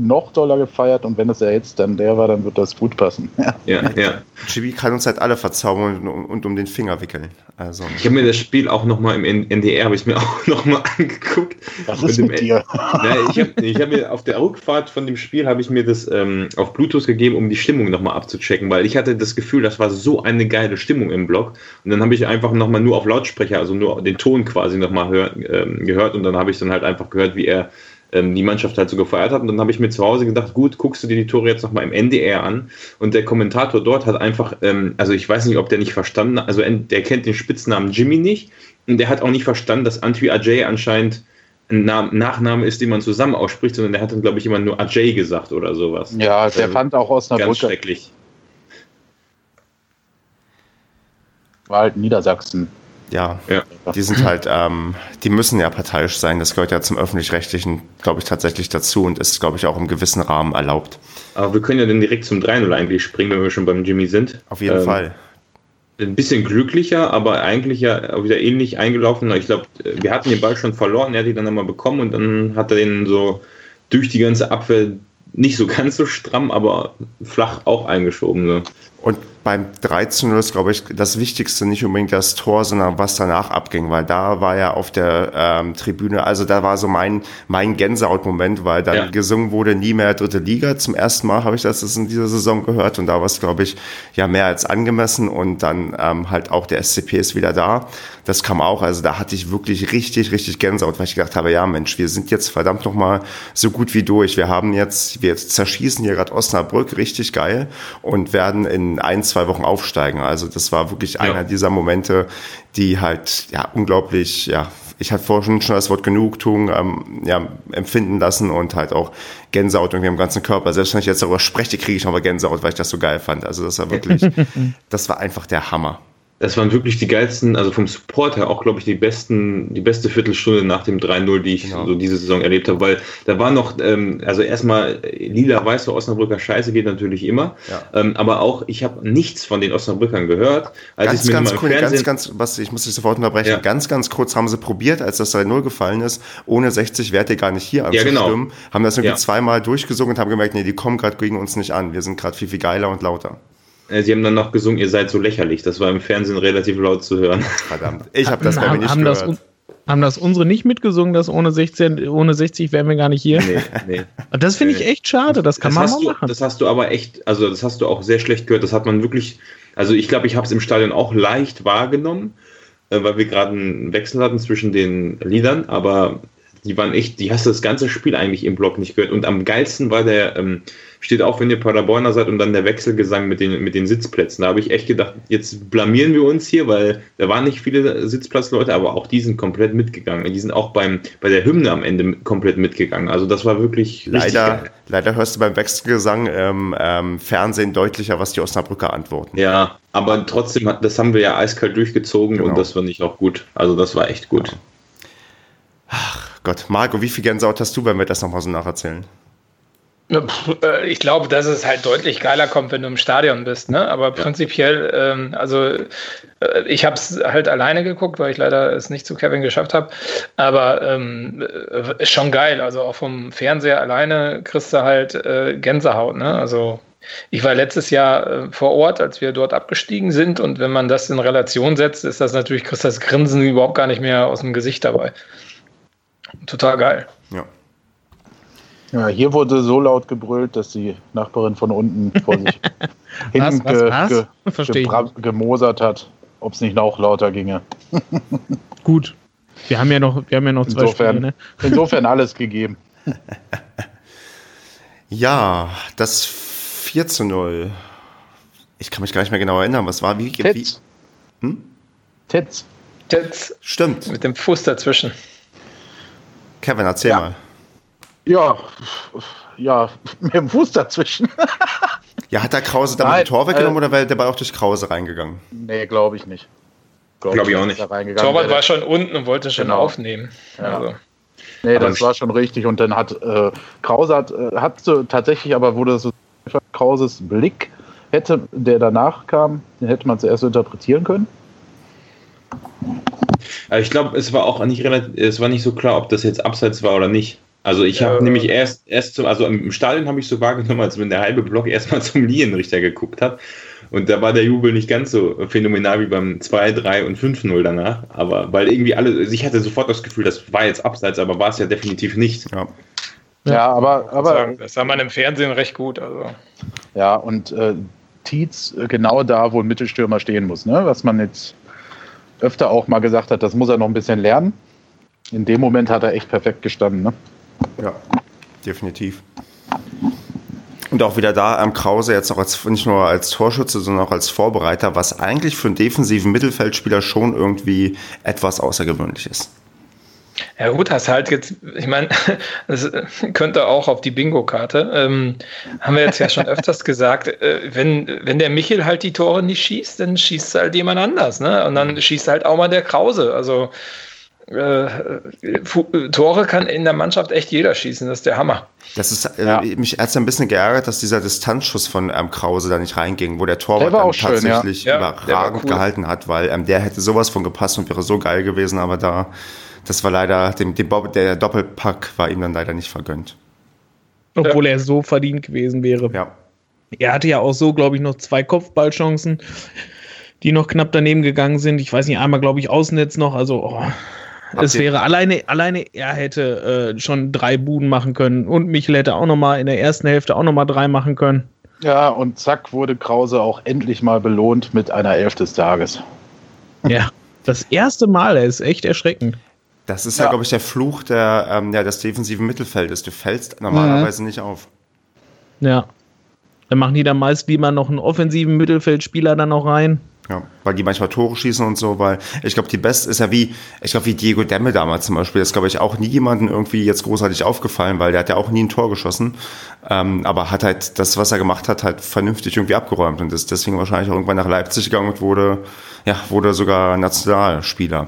noch doller gefeiert und wenn es ja jetzt dann der war, dann wird das gut passen. Ja, ja. ja. Chibi kann uns halt alle verzaubern und, und um den Finger wickeln. Also. Ich habe mir das Spiel auch nochmal im NDR, habe ich mir auch nochmal angeguckt. Was ist mit dir? Na, ich habe ich hab mir auf der Rückfahrt von dem Spiel habe ich mir das ähm, auf Bluetooth gegeben, um die Stimmung nochmal abzuchecken, weil ich hatte das Gefühl, das war so eine geile Stimmung im Blog. Und dann habe ich einfach nochmal nur auf Lautsprecher, also nur den Ton quasi nochmal ähm, gehört und dann habe ich dann halt einfach gehört, wie er ähm, die Mannschaft halt so gefeiert hat. Und dann habe ich mir zu Hause gedacht, gut, guckst du dir die Tore jetzt nochmal im NDR an. Und der Kommentator dort hat einfach, ähm, also ich weiß nicht, ob der nicht verstanden hat, also der kennt den Spitznamen Jimmy nicht. Und der hat auch nicht verstanden, dass Antwi Ajay anscheinend ein Nachname ist, den man zusammen ausspricht, sondern der hat dann, glaube ich, immer nur Ajay gesagt oder sowas. Ja, der also, fand auch Osnabrück. Ganz schrecklich. War halt Niedersachsen. Ja, ja, die sind halt, ähm, die müssen ja parteiisch sein. Das gehört ja zum öffentlich-rechtlichen, glaube ich, tatsächlich dazu und ist, glaube ich, auch im gewissen Rahmen erlaubt. Aber wir können ja dann direkt zum 3-0 eigentlich springen, wenn wir schon beim Jimmy sind. Auf jeden ähm, Fall. Ein bisschen glücklicher, aber eigentlich ja auch wieder ähnlich eingelaufen. Ich glaube, wir hatten den Ball schon verloren, er hat ihn dann einmal bekommen und dann hat er den so durch die ganze Abwehr nicht so ganz so stramm, aber flach auch eingeschoben. Ne? Und beim 13 ist, glaube ich, das Wichtigste nicht unbedingt das Tor, sondern was danach abging, weil da war ja auf der ähm, Tribüne, also da war so mein, mein Gänsehaut-Moment, weil dann ja. gesungen wurde, nie mehr dritte Liga. Zum ersten Mal habe ich das in dieser Saison gehört und da war es, glaube ich, ja mehr als angemessen und dann ähm, halt auch der SCP ist wieder da. Das kam auch, also da hatte ich wirklich richtig, richtig Gänsehaut, weil ich gedacht habe, ja Mensch, wir sind jetzt verdammt nochmal so gut wie durch. Wir haben jetzt, wir zerschießen hier gerade Osnabrück, richtig geil und werden in ein, zwei Wochen aufsteigen. Also das war wirklich ja. einer dieser Momente, die halt ja unglaublich, ja, ich hatte vorhin schon das Wort Genugtuung ähm, ja, empfinden lassen und halt auch Gänsehaut irgendwie am ganzen Körper. Selbst wenn ich jetzt darüber spreche, kriege ich nochmal Gänsehaut, weil ich das so geil fand. Also das war wirklich, das war einfach der Hammer das waren wirklich die geilsten, also vom Support her auch, glaube ich, die besten, die beste Viertelstunde nach dem 3-0, die ich genau. so diese Saison erlebt habe, weil da war noch, ähm, also erstmal lila, weiße Osnabrücker Scheiße geht natürlich immer, ja. ähm, aber auch, ich habe nichts von den Osnabrückern gehört. Als ganz, ganz, cool, ganz, ganz, was, ich muss dich sofort unterbrechen, ja. ganz, ganz kurz haben sie probiert, als das 3-0 gefallen ist, ohne 60 wärt ihr gar nicht hier anzustimmen, ja, genau. haben das irgendwie zweimal durchgesungen und haben gemerkt, nee, die kommen gerade gegen uns nicht an, wir sind gerade viel, viel geiler und lauter. Äh, sie haben dann noch gesungen, ihr seid so lächerlich. Das war im Fernsehen relativ laut zu hören. Verdammt. Ich habe das bei mir nicht haben gehört. Das, haben das unsere nicht mitgesungen, dass ohne 16, ohne 60 wären wir gar nicht hier? Nee, nee. Das finde ich echt schade, das kann das man mal machen. Das hast du aber echt, also das hast du auch sehr schlecht gehört. Das hat man wirklich, also ich glaube, ich habe es im Stadion auch leicht wahrgenommen, äh, weil wir gerade einen Wechsel hatten zwischen den Liedern, aber die waren echt, die hast du das ganze Spiel eigentlich im Block nicht gehört. Und am geilsten war der, ähm, steht auch, wenn ihr Paderborner seid und dann der Wechselgesang mit den, mit den Sitzplätzen. Da habe ich echt gedacht, jetzt blamieren wir uns hier, weil da waren nicht viele Sitzplatzleute, aber auch die sind komplett mitgegangen. Die sind auch beim, bei der Hymne am Ende komplett mitgegangen. Also das war wirklich leider, leider hörst du beim Wechselgesang im ähm, Fernsehen deutlicher, was die Osnabrücker antworten. Ja, aber trotzdem, das haben wir ja eiskalt durchgezogen genau. und das fand ich auch gut. Also das war echt gut. Ach Gott, Marco, wie viel Gänsehaut hast du, wenn wir das nochmal so nacherzählen? Äh, ich glaube, dass es halt deutlich geiler kommt, wenn du im Stadion bist. Ne? Aber prinzipiell, ähm, also äh, ich habe es halt alleine geguckt, weil ich leider es nicht zu Kevin geschafft habe. Aber ähm, äh, schon geil. Also auch vom Fernseher alleine kriegst du halt äh, Gänsehaut. Ne? Also ich war letztes Jahr äh, vor Ort, als wir dort abgestiegen sind. Und wenn man das in Relation setzt, ist das natürlich, kriegst das Grinsen überhaupt gar nicht mehr aus dem Gesicht dabei. Total geil. Ja. Hier wurde so laut gebrüllt, dass die Nachbarin von unten vor sich hinten ge, ge, gemosert hat, ob es nicht noch lauter ginge. Gut. Wir haben ja noch, wir haben ja noch zwei insofern, Spiele, ne? Insofern alles gegeben. Ja, das 4 zu 0. Ich kann mich gar nicht mehr genau erinnern, was war wie? Titz. Wie? Hm? Titz. Titz. Stimmt. Mit dem Fuß dazwischen. Kevin, erzähl ja. mal. Ja, ja, mit dem Fuß dazwischen. Ja, hat der Krause damit Nein, den Tor weggenommen äh, oder wäre der Ball auch durch Krause reingegangen? Nee, glaube ich nicht. Glaub ich auch dass nicht. Torwart war schon unten und wollte schon Genau. aufnehmen. Ja. Also, Nee, Aber das ein- war schon richtig. Und dann hat äh, Krause hat, äh, hat so tatsächlich, aber wurde so Krauses Blick hätte, der danach kam, den hätte man zuerst so interpretieren können. Ich glaube, es war auch nicht relativ, es war nicht so klar, ob das jetzt abseits war oder nicht. Also ich habe Ja. nämlich erst, erst zum, also im Stadion habe ich so wahrgenommen, als wenn der halbe Block erstmal zum Linienrichter geguckt hat. Und da war der Jubel nicht ganz so phänomenal wie beim 2, 3 und 5-0 danach. Aber weil irgendwie alle, also ich hatte sofort das Gefühl, das war jetzt abseits, aber war es ja definitiv nicht. Ja. Ja, Ja. aber, aber sagen, das sah man im Fernsehen recht gut. Also. ja, und äh, Tietz äh, genau da, wo ein Mittelstürmer stehen muss, ne? Was man jetzt öfter auch mal gesagt hat, das muss er noch ein bisschen lernen. In dem Moment hat er echt perfekt gestanden, ne? Ja, definitiv. Und auch wieder da am Krause jetzt auch als, nicht nur als Torschütze, sondern auch als Vorbereiter, was eigentlich für einen defensiven Mittelfeldspieler schon irgendwie etwas außergewöhnlich ist. Ja gut, hast halt jetzt, ich meine, das könnte auch auf die Bingo-Karte. Ähm, haben wir jetzt ja schon öfters gesagt, äh, wenn, wenn der Michel halt die Tore nicht schießt, dann schießt halt jemand anders, ne? Und dann schießt halt auch mal der Krause. Also äh, Tore kann in der Mannschaft echt jeder schießen, das ist der Hammer. Das ist, äh, Ja. mich hat ein bisschen geärgert, dass dieser Distanzschuss von ähm, Krause da nicht reinging, wo der Torwart Der dann auch schön, ja. tatsächlich Ja, überragend cool. gehalten hat, weil ähm, der hätte sowas von gepasst und wäre so geil gewesen, aber da, das war leider, dem, dem Bob, der Doppelpack war ihm dann leider nicht vergönnt. Obwohl er so verdient gewesen wäre. Ja. Er hatte ja auch so, glaube ich, noch zwei Kopfballchancen, die noch knapp daneben gegangen sind. Ich weiß nicht, einmal, glaube ich, Außennetz noch. Also, oh, es ihr- wäre alleine, alleine, er hätte äh, schon drei Buden machen können. Und Michel hätte auch noch mal in der ersten Hälfte auch noch mal drei machen können. Ja, und zack wurde Krause auch endlich mal belohnt mit einer Elf des Tages. Ja. Das erste Mal, er ist echt erschreckend. Das ist ja, Ja. glaube ich, der Fluch der, ähm, ja, des defensiven Mittelfeldes. Du fällst normalerweise nicht auf. Ja. Dann machen die dann meist lieber noch einen offensiven Mittelfeldspieler dann noch rein. Ja, weil die manchmal Tore schießen und so, weil ich glaube, die Beste ist ja wie, ich glaube, wie Diego Demme damals zum Beispiel. Das ist, glaube ich, auch nie jemandem irgendwie jetzt großartig aufgefallen, weil der hat ja auch nie ein Tor geschossen. Ähm, aber hat halt das, was er gemacht hat, halt vernünftig irgendwie abgeräumt und ist deswegen wahrscheinlich auch irgendwann nach Leipzig gegangen und wurde, ja, wurde sogar Nationalspieler.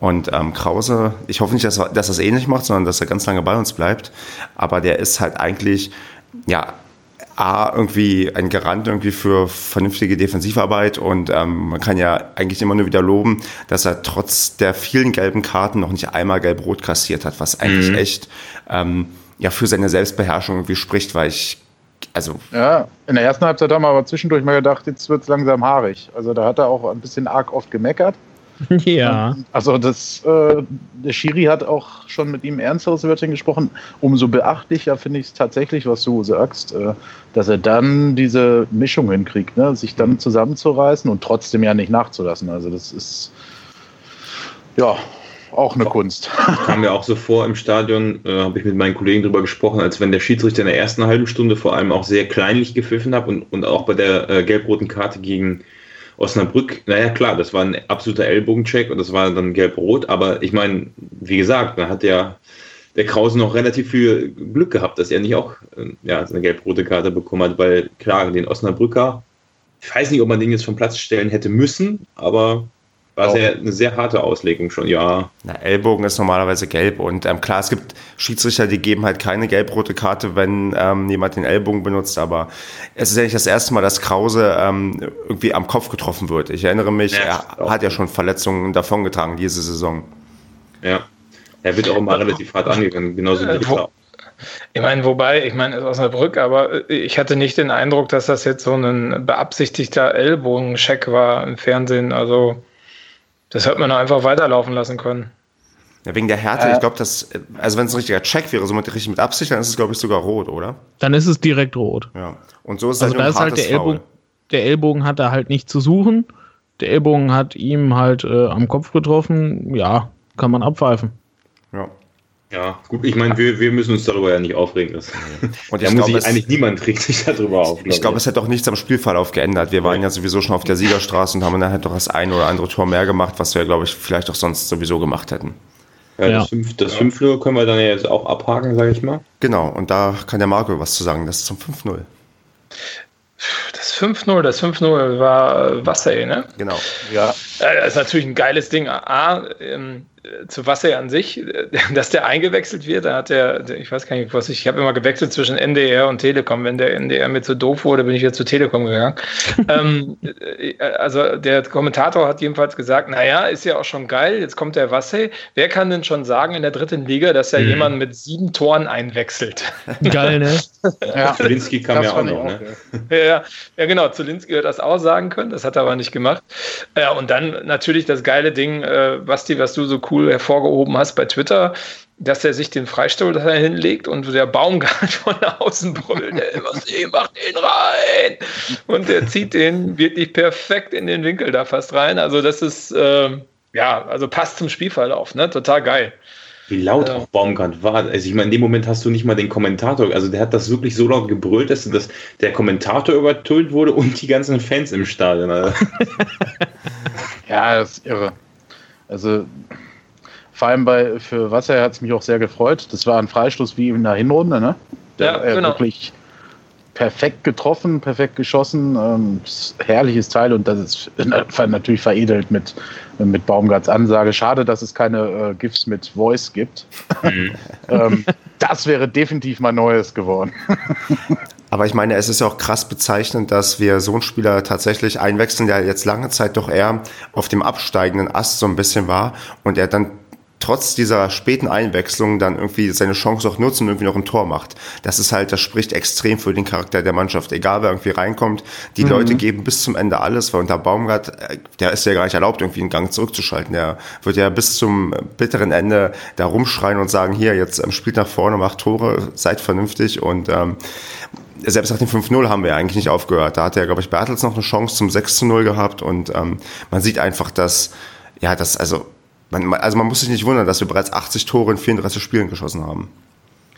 Und ähm, Krause, ich hoffe nicht, dass er, dass er es ähnlich macht, sondern dass er ganz lange bei uns bleibt. Aber der ist halt eigentlich, ja, A, irgendwie ein Garant irgendwie für vernünftige Defensivarbeit und ähm, man kann ja eigentlich immer nur wieder loben, dass er trotz der vielen gelben Karten noch nicht einmal gelb-rot kassiert hat, was eigentlich echt ähm, ja für seine Selbstbeherrschung irgendwie spricht, weil ich, also Ja, in der ersten Halbzeit haben wir aber zwischendurch mal gedacht, jetzt wird es langsam haarig. Also da hat er auch ein bisschen arg oft gemeckert. Ja. Also das, äh, der Schiri hat auch schon mit ihm ernsteres Wörtchen gesprochen. Umso beachtlicher finde ich es tatsächlich, was du sagst, äh, dass er dann diese Mischung hinkriegt, ne? sich dann zusammenzureißen und trotzdem ja nicht nachzulassen. Also das ist ja auch eine Kunst. Kam mir auch so vor im Stadion, äh, habe ich mit meinen Kollegen drüber gesprochen, als wenn der Schiedsrichter in der ersten halben Stunde vor allem auch sehr kleinlich gepfiffen hat und, und auch bei der äh, gelb-roten Karte gegen Osnabrück, naja klar, das war ein absoluter Ellbogencheck und das war dann gelb-rot, aber ich meine, wie gesagt, da hat ja der Krause noch relativ viel Glück gehabt, dass er nicht auch äh, ja, eine gelb-rote Karte bekommen hat, weil klar, den Osnabrücker, ich weiß nicht, ob man den jetzt vom Platz stellen hätte müssen, aber war sehr, eine sehr harte Auslegung schon, ja. na, Ellbogen ist normalerweise gelb und ähm, klar, es gibt Schiedsrichter, die geben halt keine gelb-rote Karte, wenn ähm, jemand den Ellbogen benutzt, aber es ist ja nicht das erste Mal, dass Krause ähm, irgendwie am Kopf getroffen wird. Ich erinnere mich, Ja, er hat ja schon Verletzungen davongetragen diese Saison. Ja. Er wird auch immer relativ hart angegangen, genauso wie Äh, wo- Ritter. Ich meine, wobei, ich meine, es ist Osnabrück, aber äh, ich hatte nicht den Eindruck, dass das jetzt so ein beabsichtigter Ellbogencheck war im Fernsehen. Also, das hätte man einfach weiterlaufen lassen können. Ja, wegen der Härte, Äh. ich glaube, dass, also wenn es ein richtiger Check wäre, so mit, richtig mit Absicht, dann ist es, glaube ich, sogar rot, oder? Dann ist es direkt rot. Ja. Und so ist Also halt da ein ist halt der Ellbogen, der Ellbogen hat da halt nicht zu suchen. Der Ellbogen hat ihm halt äh, am Kopf getroffen. Ja, kann man abpfeifen. Ja. Ja, gut, ich meine, wir, wir müssen uns darüber ja nicht aufregen. Das, Und da ich muss glaube, sich es, eigentlich niemand regt sich darüber auf. ich glaube, es hätte auch nichts am Spielverlauf geändert. Wir waren ja sowieso schon auf der Siegerstraße und haben dann halt doch das ein oder andere Tor mehr gemacht, was wir, glaube ich, vielleicht auch sonst sowieso gemacht hätten. ja, Ja. das, fünf, das 5 können wir dann ja jetzt auch abhaken, sage ich mal. Genau, und da kann der Marco was zu sagen, das ist zum 5-0. Das 5-0, das 5-0 war Wasser, ne? Genau. Ja. Das ist natürlich ein geiles Ding. A, ähm, zu Wasser an sich, dass der eingewechselt wird, da hat der, ich weiß gar nicht, was ich, ich habe immer gewechselt zwischen NDR und Telekom. Wenn der NDR mir zu doof wurde, bin ich wieder zu Telekom gegangen. ähm, äh, also der Kommentator hat jedenfalls gesagt, naja, ist ja auch schon geil, jetzt kommt der Wasser. Wer kann denn schon sagen in der dritten Liga, dass er mhm. jemanden mit sieben Toren einwechselt? Geil, ne? ja. Zulinski kam ja auch noch, ne? Ja, ja, genau, Zulinski wird das auch sagen können, das hat er aber nicht gemacht. Ja, und dann natürlich das geile Ding, äh, Basti, was du so cool hervorgehoben hast bei Twitter, dass er sich den Freistuhl da hinlegt und der Baumgart von außen brüllt, was ich mach den rein. Und der zieht den wirklich perfekt in den Winkel da fast rein. Also das ist, äh, ja, also passt zum Spielverlauf, ne? Total geil. Wie laut auch Baumgart war. Also ich meine, in dem Moment hast du nicht mal den Kommentator, also der hat das wirklich so laut gebrüllt, dass, dass der Kommentator übertönt wurde und die ganzen Fans im Stadion. ja, das ist irre. Also vor allem bei, für Wasser hat es mich auch sehr gefreut. Das war ein Freistoß wie in der Hinrunde, ne? Der, ja, genau. Wirklich perfekt getroffen, perfekt geschossen. Ähm, herrliches Teil und das ist natürlich veredelt mit, mit Baumgarts Ansage. Schade, dass es keine äh, GIFs mit Voice gibt. Mhm. ähm, das wäre definitiv mal Neues geworden. Aber ich meine, es ist ja auch krass bezeichnend, dass wir so einen Spieler tatsächlich einwechseln, der jetzt lange Zeit doch eher auf dem absteigenden Ast so ein bisschen war und er dann trotz dieser späten Einwechslung dann irgendwie seine Chance auch nutzt und irgendwie noch ein Tor macht. Das ist halt, das spricht extrem für den Charakter der Mannschaft. Egal wer irgendwie reinkommt, die mhm. Leute geben bis zum Ende alles, weil unter Baumgart, äh, der ist ja gar nicht erlaubt, irgendwie einen Gang zurückzuschalten. Der wird ja bis zum bitteren Ende da rumschreien und sagen, hier, jetzt ähm, spielt nach vorne, macht Tore, seid vernünftig und ähm, selbst nach dem 5-0 haben wir eigentlich nicht aufgehört. Da hat ja, glaube ich, Bertels noch eine Chance zum 6-0 gehabt und ähm, man sieht einfach, dass, ja, das, also man, also man muss sich nicht wundern, dass wir bereits 80 Tore in 34 Spielen geschossen haben.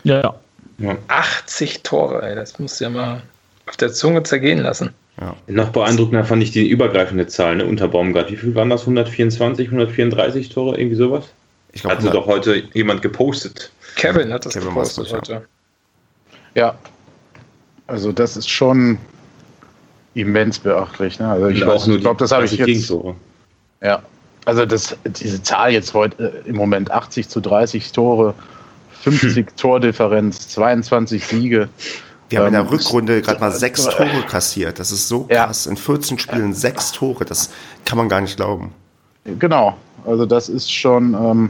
Ja, ja. ja. 80 Tore, ey, das musst du ja mal auf der Zunge zergehen lassen. Ja. Noch beeindruckender fand ich die übergreifende Zahl ne, unter Baumgart. Wie viel waren das? 124, 134 Tore, irgendwie sowas? Ich glaub, Hatte doch heute jemand gepostet. Kevin hat das Kevin gepostet heute. Ja. Also das ist schon immens beachtlich. Ne? Also ich, ich glaube, das habe ich jetzt. So. Ja, also das, diese Zahl jetzt heute äh, im Moment 80 zu 30 Tore, 50 hm. Tordifferenz, 22 Siege. Wir haben in der ähm, Rückrunde gerade mal sechs Tore kassiert. Das ist so krass. Ja. In 14 Spielen sechs Tore. Das kann man gar nicht glauben. Genau. Also das ist schon ähm,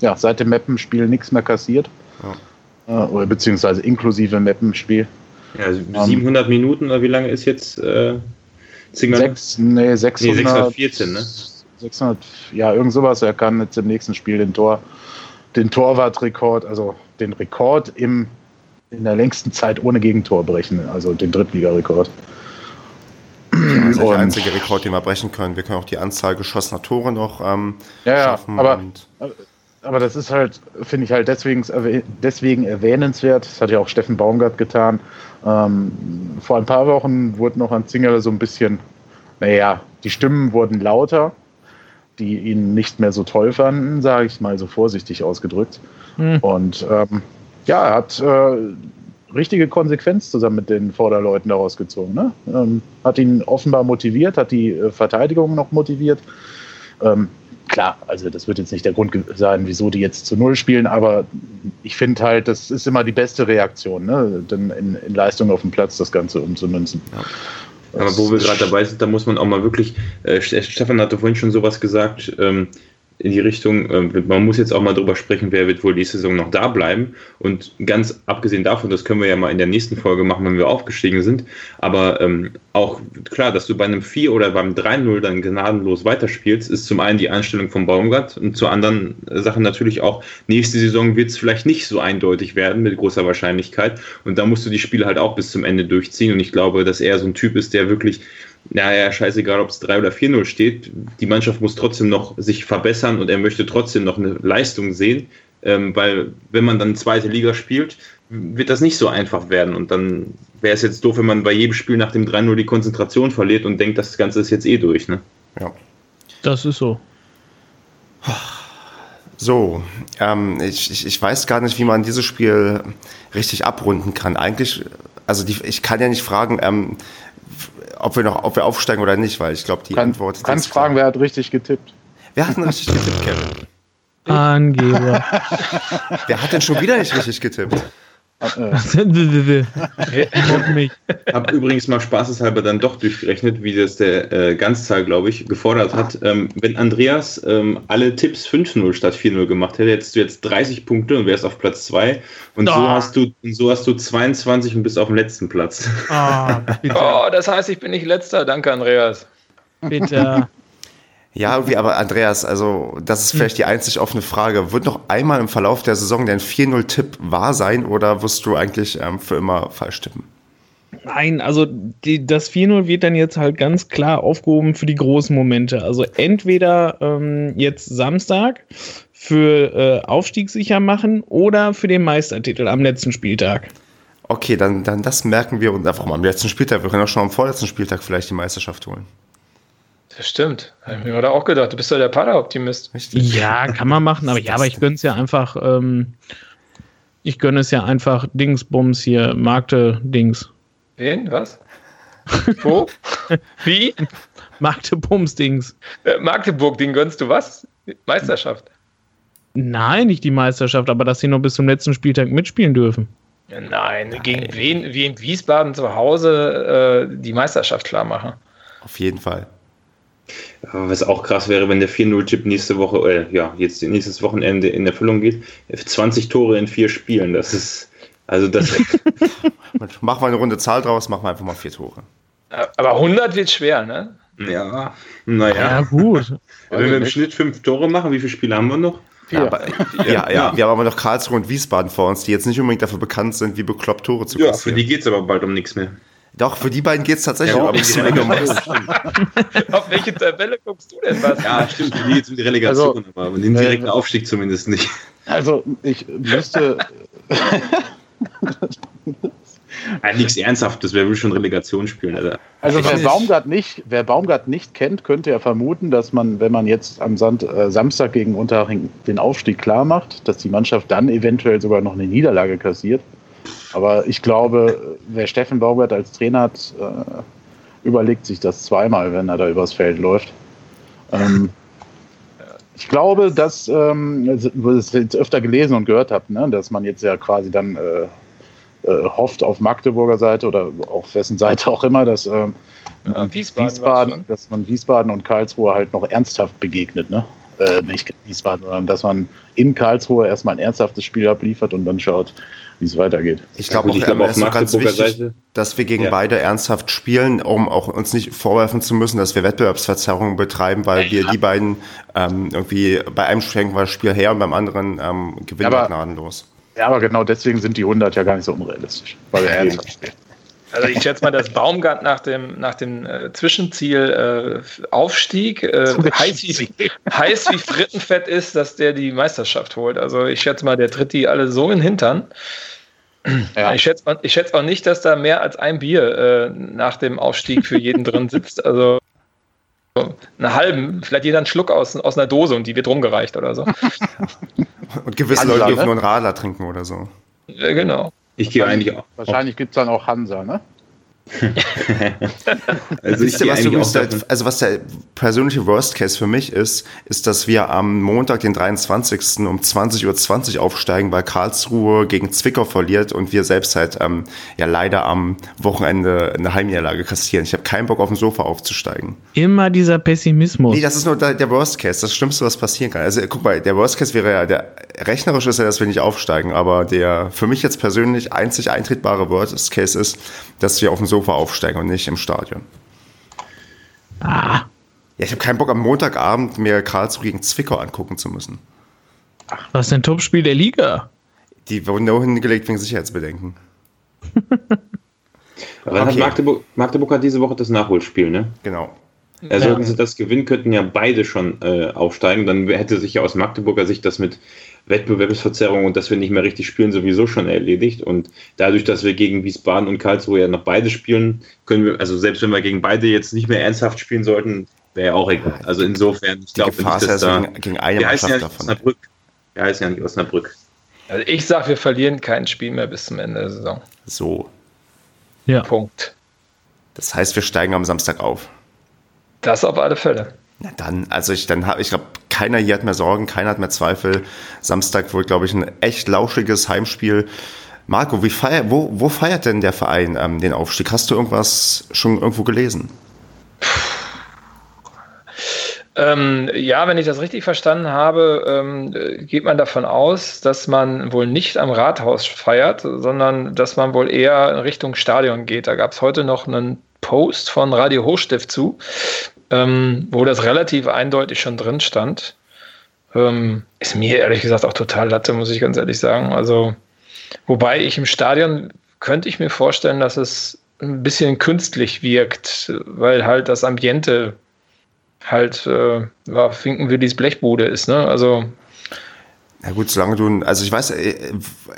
ja, seit dem Mappenspiel nichts mehr kassiert. Ja. Äh, oder beziehungsweise inklusive Mappenspiel. Ja, also 700 ähm, Minuten oder wie lange ist jetzt äh, Zingler? Sechs, nee, 600, nee, 614, ne? 600, ja, irgend sowas. Er kann jetzt im nächsten Spiel den Tor, den Torwartrekord, also den Rekord im, in der längsten Zeit ohne Gegentor brechen, also den Drittligarekord. Das ist der einzige Rekord, den wir brechen können. Wir können auch die Anzahl geschossener Tore noch ähm, ja, schaffen. Aber, aber das ist halt, finde ich halt deswegen, deswegen erwähnenswert. Das hat ja auch Steffen Baumgart getan. Ähm, vor ein paar Wochen wurde noch an Zingerle so ein bisschen, naja, die Stimmen wurden lauter die ihn nicht mehr so toll fanden, sage ich mal so vorsichtig ausgedrückt. Hm. Und ähm, ja, er hat äh, richtige Konsequenz zusammen mit den Vorderleuten daraus gezogen. Ne? Ähm, hat ihn offenbar motiviert, hat die äh, Verteidigung noch motiviert. Ähm, klar, also das wird jetzt nicht der Grund sein, wieso die jetzt zu Null spielen, aber ich finde halt, das ist immer die beste Reaktion, ne? denn in, in Leistung auf dem Platz das Ganze umzumünzen. Ja. Aber wo wir gerade dabei sind, da muss man auch mal wirklich, äh, Stefan hatte vorhin schon sowas gesagt, ähm, in die Richtung, äh, man muss jetzt auch mal drüber sprechen, wer wird wohl die Saison noch da bleiben. Und ganz abgesehen davon, das können wir ja mal in der nächsten Folge machen, wenn wir aufgestiegen sind. Aber ähm, auch klar, dass du bei einem 4 oder beim 3-0 dann gnadenlos weiterspielst, ist zum einen die Einstellung von Baumgart und zur anderen Sache natürlich auch, nächste Saison wird es vielleicht nicht so eindeutig werden mit großer Wahrscheinlichkeit. Und da musst du die Spiele halt auch bis zum Ende durchziehen. Und ich glaube, dass er so ein Typ ist, der wirklich naja, scheißegal, ob es 3 oder 4-0 steht, die Mannschaft muss trotzdem noch sich verbessern und er möchte trotzdem noch eine Leistung sehen, ähm, weil wenn man dann zweite Liga spielt, wird das nicht so einfach werden und dann wäre es jetzt doof, wenn man bei jedem Spiel nach dem 3-0 die Konzentration verliert und denkt, das Ganze ist jetzt eh durch, ne? Ja. Das ist so. So, ähm, ich, ich, ich weiß gar nicht, wie man dieses Spiel richtig abrunden kann. Eigentlich, also die, ich kann ja nicht fragen, ähm, ob wir noch, ob wir aufsteigen oder nicht, weil ich glaube, die Kann, Antwort. die kannst ist klar. fragen, wer hat richtig getippt? Wer hat denn richtig getippt, Kevin? Angeber. Wer hat denn schon wieder nicht richtig getippt? Äh, Auf mich. Hab übrigens mal spaßeshalber dann doch durchgerechnet, wie das der äh, Ganzzahl, glaube ich, gefordert hat. Ähm, wenn Andreas ähm, alle Tipps 5-0 statt 4-0 gemacht hätte, hättest du jetzt 30 Punkte und wärst auf Platz 2. Und so, Oh. hast du, so hast du 22 und bist auf dem letzten Platz. Ah, bitte, Oh, das heißt, ich bin nicht letzter. Danke, Andreas. bitte. Ja, irgendwie, aber Andreas, also das ist vielleicht die einzig offene Frage. Wird noch einmal im Verlauf der Saison dein 4-0-Tipp wahr sein oder wirst du eigentlich ähm, für immer falsch tippen? Nein, also die, das 4-0 wird dann jetzt halt ganz klar aufgehoben für die großen Momente. Also entweder ähm, jetzt Samstag für äh, Aufstieg sicher machen oder für den Meistertitel am letzten Spieltag. Okay, dann, dann das merken wir uns einfach mal am letzten Spieltag. Wir können auch schon am vorletzten Spieltag vielleicht die Meisterschaft holen. Das stimmt. Hab ich mir gerade auch gedacht. Du bist doch der Pader-Optimist. Richtig? Ja, kann man machen, aber ja, aber ich gönne es ja einfach, ähm, ich gönne es ja einfach Dingsbums hier, Magde-Dings. Wen? Was? Wo? Wie? Magde-Bums-Dings. Äh, Magdeburg, den gönnst du was? Meisterschaft. Nein, nicht die Meisterschaft, aber dass sie noch bis zum letzten Spieltag mitspielen dürfen. Ja, Nein, gegen wen, wie in Wiesbaden zu Hause äh, die Meisterschaft klar machen. Auf jeden Fall. Aber was auch krass wäre, wenn der 4-0-Tipp nächste Woche, äh, ja, jetzt nächstes Wochenende in Erfüllung geht. 20 Tore in vier Spielen, das ist, also das, Machen wir eine runde Zahl draus, machen wir einfach mal vier Tore. Aber 100 wird schwer, ne? ja, Ja, naja. gut. Wenn wir im Schnitt fünf Tore machen, wie viele Spiele haben wir noch? Ja, aber, ja, ja, wir haben aber noch Karlsruhe und Wiesbaden vor uns, die jetzt nicht unbedingt dafür bekannt sind, wie bekloppt Tore zu Ja, für kassieren. die geht es aber bald um nichts mehr. Doch, für die beiden geht es tatsächlich Ja, um Auf welche Tabelle guckst du denn was? ja, stimmt, für die geht es um die Relegation, Also, aber den direkten Aufstieg zumindest nicht. also ich müsste, Ja, nichts Ernsthaftes, wer will schon Relegation spielen, Alter? also wer. Baumgart nicht, wer Baumgart nicht kennt, könnte ja vermuten, dass man, wenn man jetzt am Sand, äh, Samstag gegen Unterhaching den Aufstieg klar macht, dass die Mannschaft dann eventuell sogar noch eine Niederlage kassiert. Aber ich glaube, wer Steffen Baumgart als Trainer hat, äh, überlegt sich das zweimal, wenn er da übers Feld läuft. Ähm, ich glaube, dass ähm, also, das jetzt öfter gelesen und gehört habt, ne, dass man jetzt ja quasi dann äh, äh, hofft auf Magdeburger Seite oder auf wessen Seite auch immer, dass ähm, Ja, Wiesbaden Wiesbaden, dass man Wiesbaden und Karlsruhe halt noch ernsthaft begegnet, ne? Äh, nicht Wiesbaden, sondern dass man in Karlsruhe erstmal ein ernsthaftes Spiel abliefert und dann schaut, wie es weitergeht. Ich glaube Gut, auch, ich auch ganz wichtig, Seite- dass wir gegen Ja. beide ernsthaft spielen, um auch uns nicht vorwerfen zu müssen, dass wir Wettbewerbsverzerrungen betreiben, weil wir die beiden ähm, irgendwie bei einem schenken wir das Spiel her und beim anderen ähm, gewinnen wir gnadenlos. Ja, aber genau deswegen sind die 100 ja gar nicht so unrealistisch, weil wir ernsthaft spielen. Also ich schätze mal, dass Baumgart nach dem, nach dem äh, Zwischenziel äh, Aufstieg äh, heiß, wie, heiß wie Frittenfett ist, dass der die Meisterschaft holt. Also ich schätze mal, der tritt die alle so in den Hintern. Ja. Ich schätze ich schätze auch nicht, dass da mehr als ein Bier äh, nach dem Aufstieg für jeden drin sitzt. Also so einen halben, vielleicht jeder einen Schluck aus, aus einer Dose und die wird rumgereicht oder so. Und gewisse Leute dürfen ne? nur einen Radler trinken oder so. Ja, genau. Ich gehe eigentlich auch. Wahrscheinlich gibt es dann auch Hansa, ne? Also ich gehe was übrigens der, also was der persönliche Worst Case für mich ist, ist, dass wir am Montag, den 23. um 20.20 Uhr aufsteigen, weil Karlsruhe gegen Zwickau verliert und wir selbst halt ähm, ja leider am Wochenende eine Heimniederlage kassieren. Ich habe keinen Bock auf dem Sofa aufzusteigen. Immer dieser Pessimismus. Nee, das ist nur der, der Worst Case, das Schlimmste, was passieren kann. Also guck mal, der Worst Case wäre ja, der rechnerisch ist ja, dass wir nicht aufsteigen, aber der für mich jetzt persönlich einzig eintretbare Worst Case ist, dass wir auf dem Sofa aufsteigen und nicht im Stadion. ah, Ja, ich habe keinen Bock am Montagabend mir Karlsruhe gegen Zwickau angucken zu müssen. was ist ein Topspiel der Liga? Die wurden nur hingelegt wegen Sicherheitsbedenken. Hat Okay. Magdeburg, Magdeburg hat diese Woche das Nachholspiel, ne? Genau. Ja. Sollten sie das gewinnen, könnten ja beide schon äh, aufsteigen. Dann hätte sich ja aus Magdeburger Sicht das mit Wettbewerbsverzerrung und dass wir nicht mehr richtig spielen sowieso schon erledigt. Und dadurch, dass wir gegen Wiesbaden und Karlsruhe ja noch beide spielen, können wir, also selbst wenn wir gegen beide jetzt nicht mehr ernsthaft spielen sollten, wäre ja auch egal. Also insofern, ich glaube nicht, dass da... gegen, gegen eine Wir heißen ja nicht davon. Osnabrück. Wir heißen ja nicht Osnabrück. Also ich sage, wir verlieren kein Spiel mehr bis zum Ende der Saison. So. Ja. Punkt. Das heißt, wir steigen am Samstag auf. Das auf alle Fälle. Na dann, also ich dann habe, ich glaube, keiner hier hat mehr Sorgen, keiner hat mehr Zweifel. Samstag wird, glaube ich, ein echt lauschiges Heimspiel. Marco, wie feier, wo, wo feiert denn der Verein ähm, den Aufstieg? Hast du irgendwas schon irgendwo gelesen? Ähm, ja, wenn ich das richtig verstanden habe, ähm, geht man davon aus, dass man wohl nicht am Rathaus feiert, sondern dass man wohl eher in Richtung Stadion geht. Da gab es heute noch einen Post von Radio Hochstift zu, ähm, wo das relativ eindeutig schon drin stand. Ähm, ist mir ehrlich gesagt auch total Latte, muss ich ganz ehrlich sagen. Also, wobei ich im Stadion könnte ich mir vorstellen, dass es ein bisschen künstlich wirkt, weil halt das Ambiente halt äh, ja, Finkenwillis Blechbude ist. Ne? Also ja gut, solange du, also ich weiß, äh,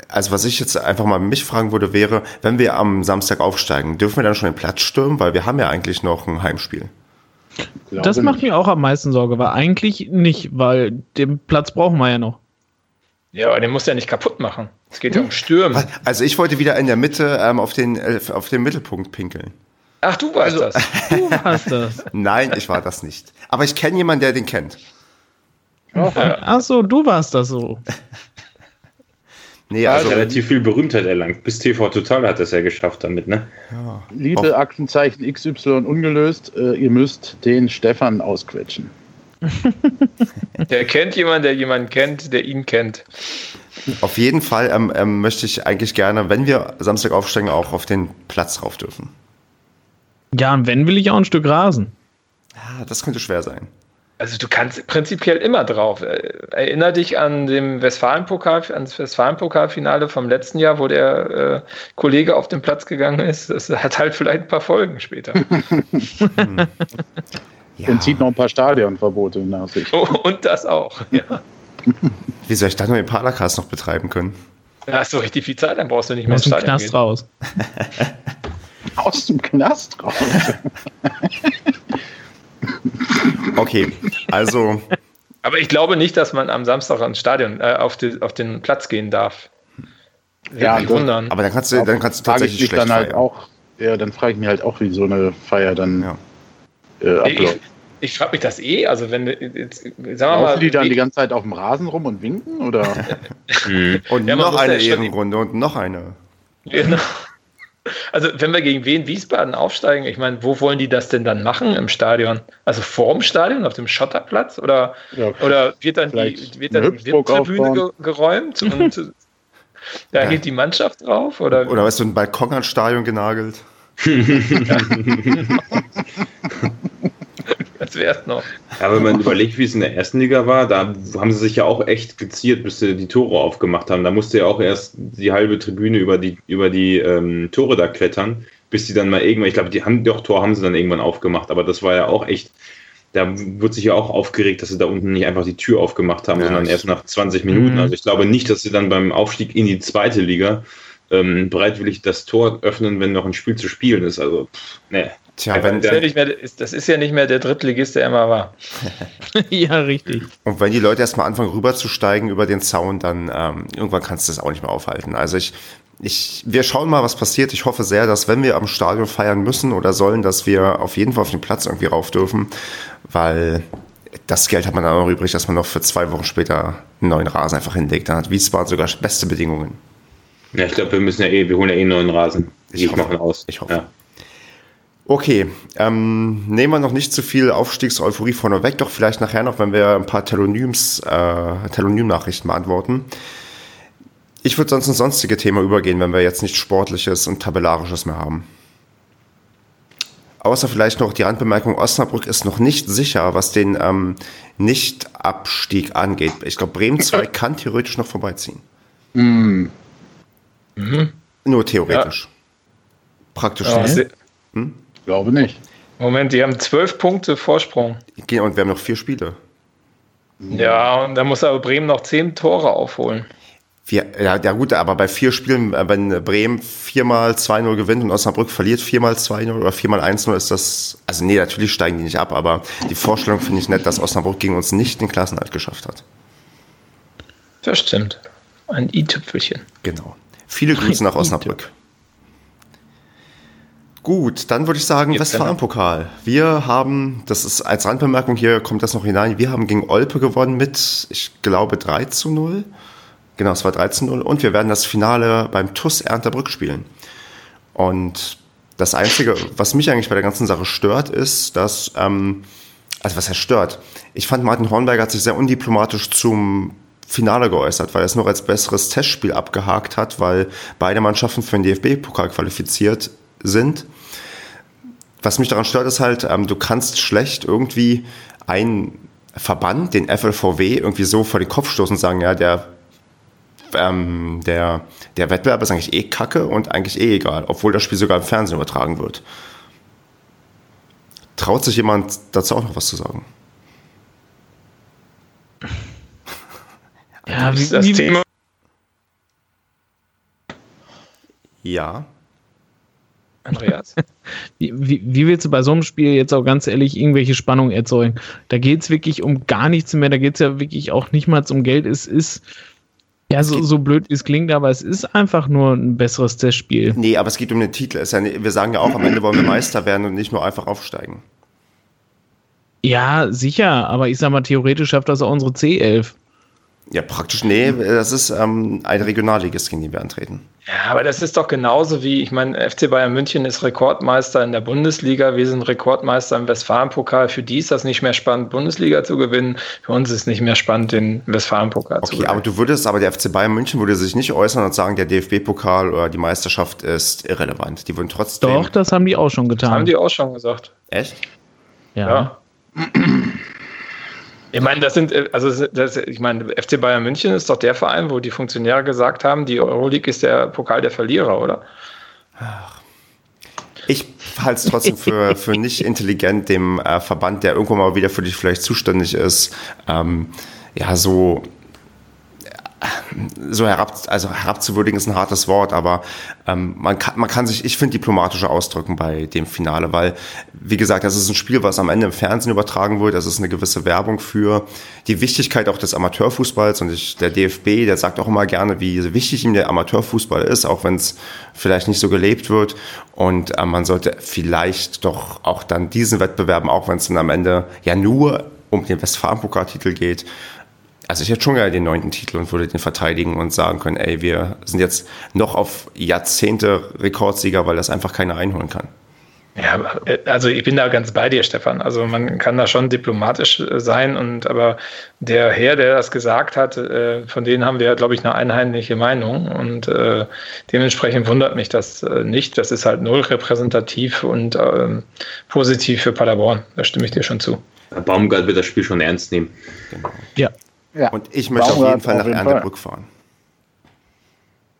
also was ich jetzt einfach mal mich fragen würde, wäre, wenn wir am Samstag aufsteigen, dürfen wir dann schon den Platz stürmen, weil wir haben ja eigentlich noch ein Heimspiel. Das macht mir auch am meisten Sorge, weil eigentlich nicht, weil den Platz brauchen wir ja noch. Ja, aber den musst du ja nicht kaputt machen. Es geht ja um Stürmen. Also ich wollte wieder in der Mitte ähm, auf, den, äh, auf den Mittelpunkt pinkeln. Ach, du warst Also, das. Du warst das. Nein, ich war das nicht. Aber ich kenne jemanden, der den kennt. Ach so, du warst das so. Nee, also hat relativ viel Berühmtheit erlangt. Bis TV Total hat es ja geschafft damit, ne? Liebe Aktenzeichen XY ungelöst, äh, ihr müsst den Stefan ausquetschen. Der kennt jemanden, der jemanden kennt, der ihn kennt. auf jeden Fall ähm, ähm, möchte ich eigentlich gerne, wenn wir Samstag aufsteigen, auch auf den Platz rauf dürfen. Ja, und wenn will ich auch ein Stück Rasen. Ja, das könnte schwer sein. Also du kannst prinzipiell immer drauf. Äh, Erinner dich an dem Westfalen-Pokal, ans Westfalen-Pokalfinale vom letzten Jahr, wo der äh, Kollege auf den Platz gegangen ist. Das hat halt vielleicht ein paar Folgen später. Ja. Und zieht noch ein paar Stadionverbote nach sich. Oh, Und das auch. Ja. Wie soll ich dann nur den Paracast noch betreiben können? Da hast du richtig viel Zeit, dann brauchst du nicht mehr Aus dem Knast gehen. raus. Aus dem Knast raus. Okay, also Aber ich glaube nicht, dass man am Samstag ans Stadion, äh, auf, die, auf den Platz gehen darf. Würde Ja, mich das- wundern. Aber dann kannst du, dann kannst du ich tatsächlich mich schlecht dann halt feiern. auch, ja, dann frage ich mich halt auch, wie so eine Feier dann Ja. äh, ich abläuft. ich frage mich das eh. Also wenn du jetzt, sagen wir mal, Laufen die dann die ganze Zeit auf dem Rasen rum und winken? Oder? Und Ja, noch eine Ehrenrunde und noch eine. Genau. Also, wenn wir gegen Wien Wiesbaden aufsteigen, ich meine, wo wollen die das denn dann machen im Stadion? Also vorm Stadion, auf dem Schotterplatz? Oder, Ja, oder wird dann die, wird dann die ge geräumt und da Ja. geht die Mannschaft drauf? Oder, Oder weißt du, ein Balkon ans Stadion genagelt? es noch? Ja, wenn man überlegt, wie es in der ersten Liga war, da haben sie sich ja auch echt geziert, bis sie die Tore aufgemacht haben. Da musste ja auch erst die halbe Tribüne über die, über die ähm, Tore da klettern, bis sie dann mal irgendwann, ich glaube, die haben, doch, Tor haben sie dann irgendwann aufgemacht, aber das war ja auch echt, da wird sich ja auch aufgeregt, dass sie da unten nicht einfach die Tür aufgemacht haben, Ja, sondern erst nach 20 Minuten. Mhm. Also ich glaube nicht, dass sie dann beim Aufstieg in die zweite Liga ähm, bereitwillig das Tor öffnen, wenn noch ein Spiel zu spielen ist. Also, pff, nee. Tja, Ja, wenn, Das ist, ja nicht mehr, das ist ja nicht mehr der Drittligist, der immer war. ja, richtig. und wenn die Leute erstmal anfangen rüberzusteigen über den Zaun, dann ähm, irgendwann kannst du das auch nicht mehr aufhalten. Also ich, ich, wir schauen mal, was passiert. Ich hoffe sehr, dass wenn wir am Stadion feiern müssen oder sollen, dass wir auf jeden Fall auf den Platz irgendwie rauf dürfen, weil das Geld hat man dann auch noch übrig, dass man noch für zwei Wochen später einen neuen Rasen einfach hinlegt. Dann hat Wiesbaden sogar beste Bedingungen. Ja, ich glaube, wir müssen ja eh, wir holen ja eh einen neuen Rasen. Ich ich hoffe. von aus. Ich hoffe. Ja. Okay, ähm, nehmen wir noch nicht zu viel Aufstiegseuphorie vorne weg, doch vielleicht nachher noch, wenn wir ein paar Telonyms, äh, Telonym-Nachrichten beantworten. Ich würde sonst ins sonstige Thema übergehen, wenn wir jetzt nichts Sportliches und Tabellarisches mehr haben. Außer vielleicht noch die Randbemerkung, Osnabrück ist noch nicht sicher, was den ähm, Nicht-Abstieg angeht. Ich glaube, Bremen 2 kann theoretisch noch vorbeiziehen. Hm, Nur theoretisch. Praktisch Ja, nicht. Glaube nicht. Moment, die haben zwölf Punkte Vorsprung. Und wir haben noch vier Spiele. Ja, und da muss aber Bremen noch zehn Tore aufholen. Wir, ja, ja gut, aber bei vier Spielen, äh, wenn Bremen viermal 2-0 gewinnt und Osnabrück verliert viermal 2-0 oder viermal 1-0, ist das, also nee, natürlich steigen die nicht ab, aber die Vorstellung finde ich nett, dass Osnabrück gegen uns nicht den Klassenhalt geschafft hat. Das stimmt. Ein i-Tüpfelchen. Genau. Viele Grüße nach Osnabrück. Gut, dann würde ich sagen, Westfalen-Pokal. Wir haben, das ist als Randbemerkung hier, kommt das noch hinein, wir haben gegen Olpe gewonnen mit, ich glaube, 3 zu 0. Genau, es war 3 zu 0. Und wir werden das Finale beim TUS Ernterbrück spielen. Und das Einzige, was mich eigentlich bei der ganzen Sache stört, ist, dass, ähm, also was heißt stört? Ich fand, Martin Hornberger hat sich sehr undiplomatisch zum Finale geäußert, weil er es noch als besseres Testspiel abgehakt hat, weil beide Mannschaften für den DFB-Pokal qualifiziert sind. Was mich daran stört, ist halt, ähm, du kannst schlecht irgendwie einen Verband, den FLVW, irgendwie so vor den Kopf stoßen und sagen, ja, der, ähm, der, der Wettbewerb ist eigentlich eh kacke und eigentlich eh egal, obwohl das Spiel sogar im Fernsehen übertragen wird. Traut sich jemand dazu auch noch was zu sagen? Ja, wie, das wie, Thema. Ja. Andreas. wie, wie, wie, willst du bei so einem Spiel jetzt auch ganz ehrlich irgendwelche Spannungen erzeugen? Da geht es wirklich um gar nichts mehr, da geht es ja wirklich auch nicht mal um Geld. Es ist, ja, so, so blöd es klingt, aber es ist einfach nur ein besseres Testspiel. Nee, aber es geht um den Titel. Ja, wir sagen ja auch, am Ende wollen wir Meister werden und nicht nur einfach aufsteigen. Ja, sicher, aber ich sag mal, theoretisch schafft das auch unsere C11. Ja, praktisch, nee, das ist ähm, ein Regionalligist, gegen den wir antreten. Ja, aber das ist doch genauso wie, ich meine, FC Bayern München ist Rekordmeister in der Bundesliga, wir sind Rekordmeister im Westfalenpokal. Für die ist das nicht mehr spannend, Bundesliga zu gewinnen. Für uns ist es nicht mehr spannend, den Westfalenpokal okay, zu gewinnen. Okay, aber du würdest, aber der FC Bayern München würde sich nicht äußern und sagen, der DFB-Pokal oder die Meisterschaft ist irrelevant. Die würden trotzdem. Doch, das haben die auch schon getan. Das haben die auch schon gesagt. Echt? ja. ja. Ich meine, das sind, also das, ich meine, FC Bayern München ist doch der Verein, wo die Funktionäre gesagt haben, die Euroleague ist der Pokal der Verlierer, oder? Ich halte es trotzdem für, für nicht intelligent, dem äh, Verband, der irgendwann mal wieder für dich vielleicht zuständig ist, ähm, ja, so so herab, also herabzuwürdigen ist ein hartes Wort, aber ähm, man, kann, man kann sich, ich finde, diplomatischer ausdrücken bei dem Finale, weil, wie gesagt, das ist ein Spiel, was am Ende im Fernsehen übertragen wird, das ist eine gewisse Werbung für die Wichtigkeit auch des Amateurfußballs. Und ich, der DFB, der sagt auch immer gerne, wie wichtig ihm der Amateurfußball ist, auch wenn es vielleicht nicht so gelebt wird. Und äh, man sollte vielleicht doch auch dann diesen Wettbewerben, auch wenn es dann am Ende ja nur um den Westfalen-Pokaltitel geht, also ich hätte schon gerne den neunten Titel und würde den verteidigen und sagen können, ey, wir sind jetzt noch auf Jahrzehnte Rekordsieger, weil das einfach keiner einholen kann. Ja, also ich bin da ganz bei dir, Stefan. Also man kann da schon diplomatisch äh, sein und aber der Herr, der das gesagt hat, äh, von denen haben wir, glaube ich, eine einheitliche Meinung und äh, dementsprechend wundert mich das nicht. Das ist halt null repräsentativ und ähm, positiv für Paderborn. Da stimme ich dir schon zu. Baumgart wird das Spiel schon ernst nehmen. Ja. Ja. Und ich möchte auf jeden Fall nach Erntebrück fahren.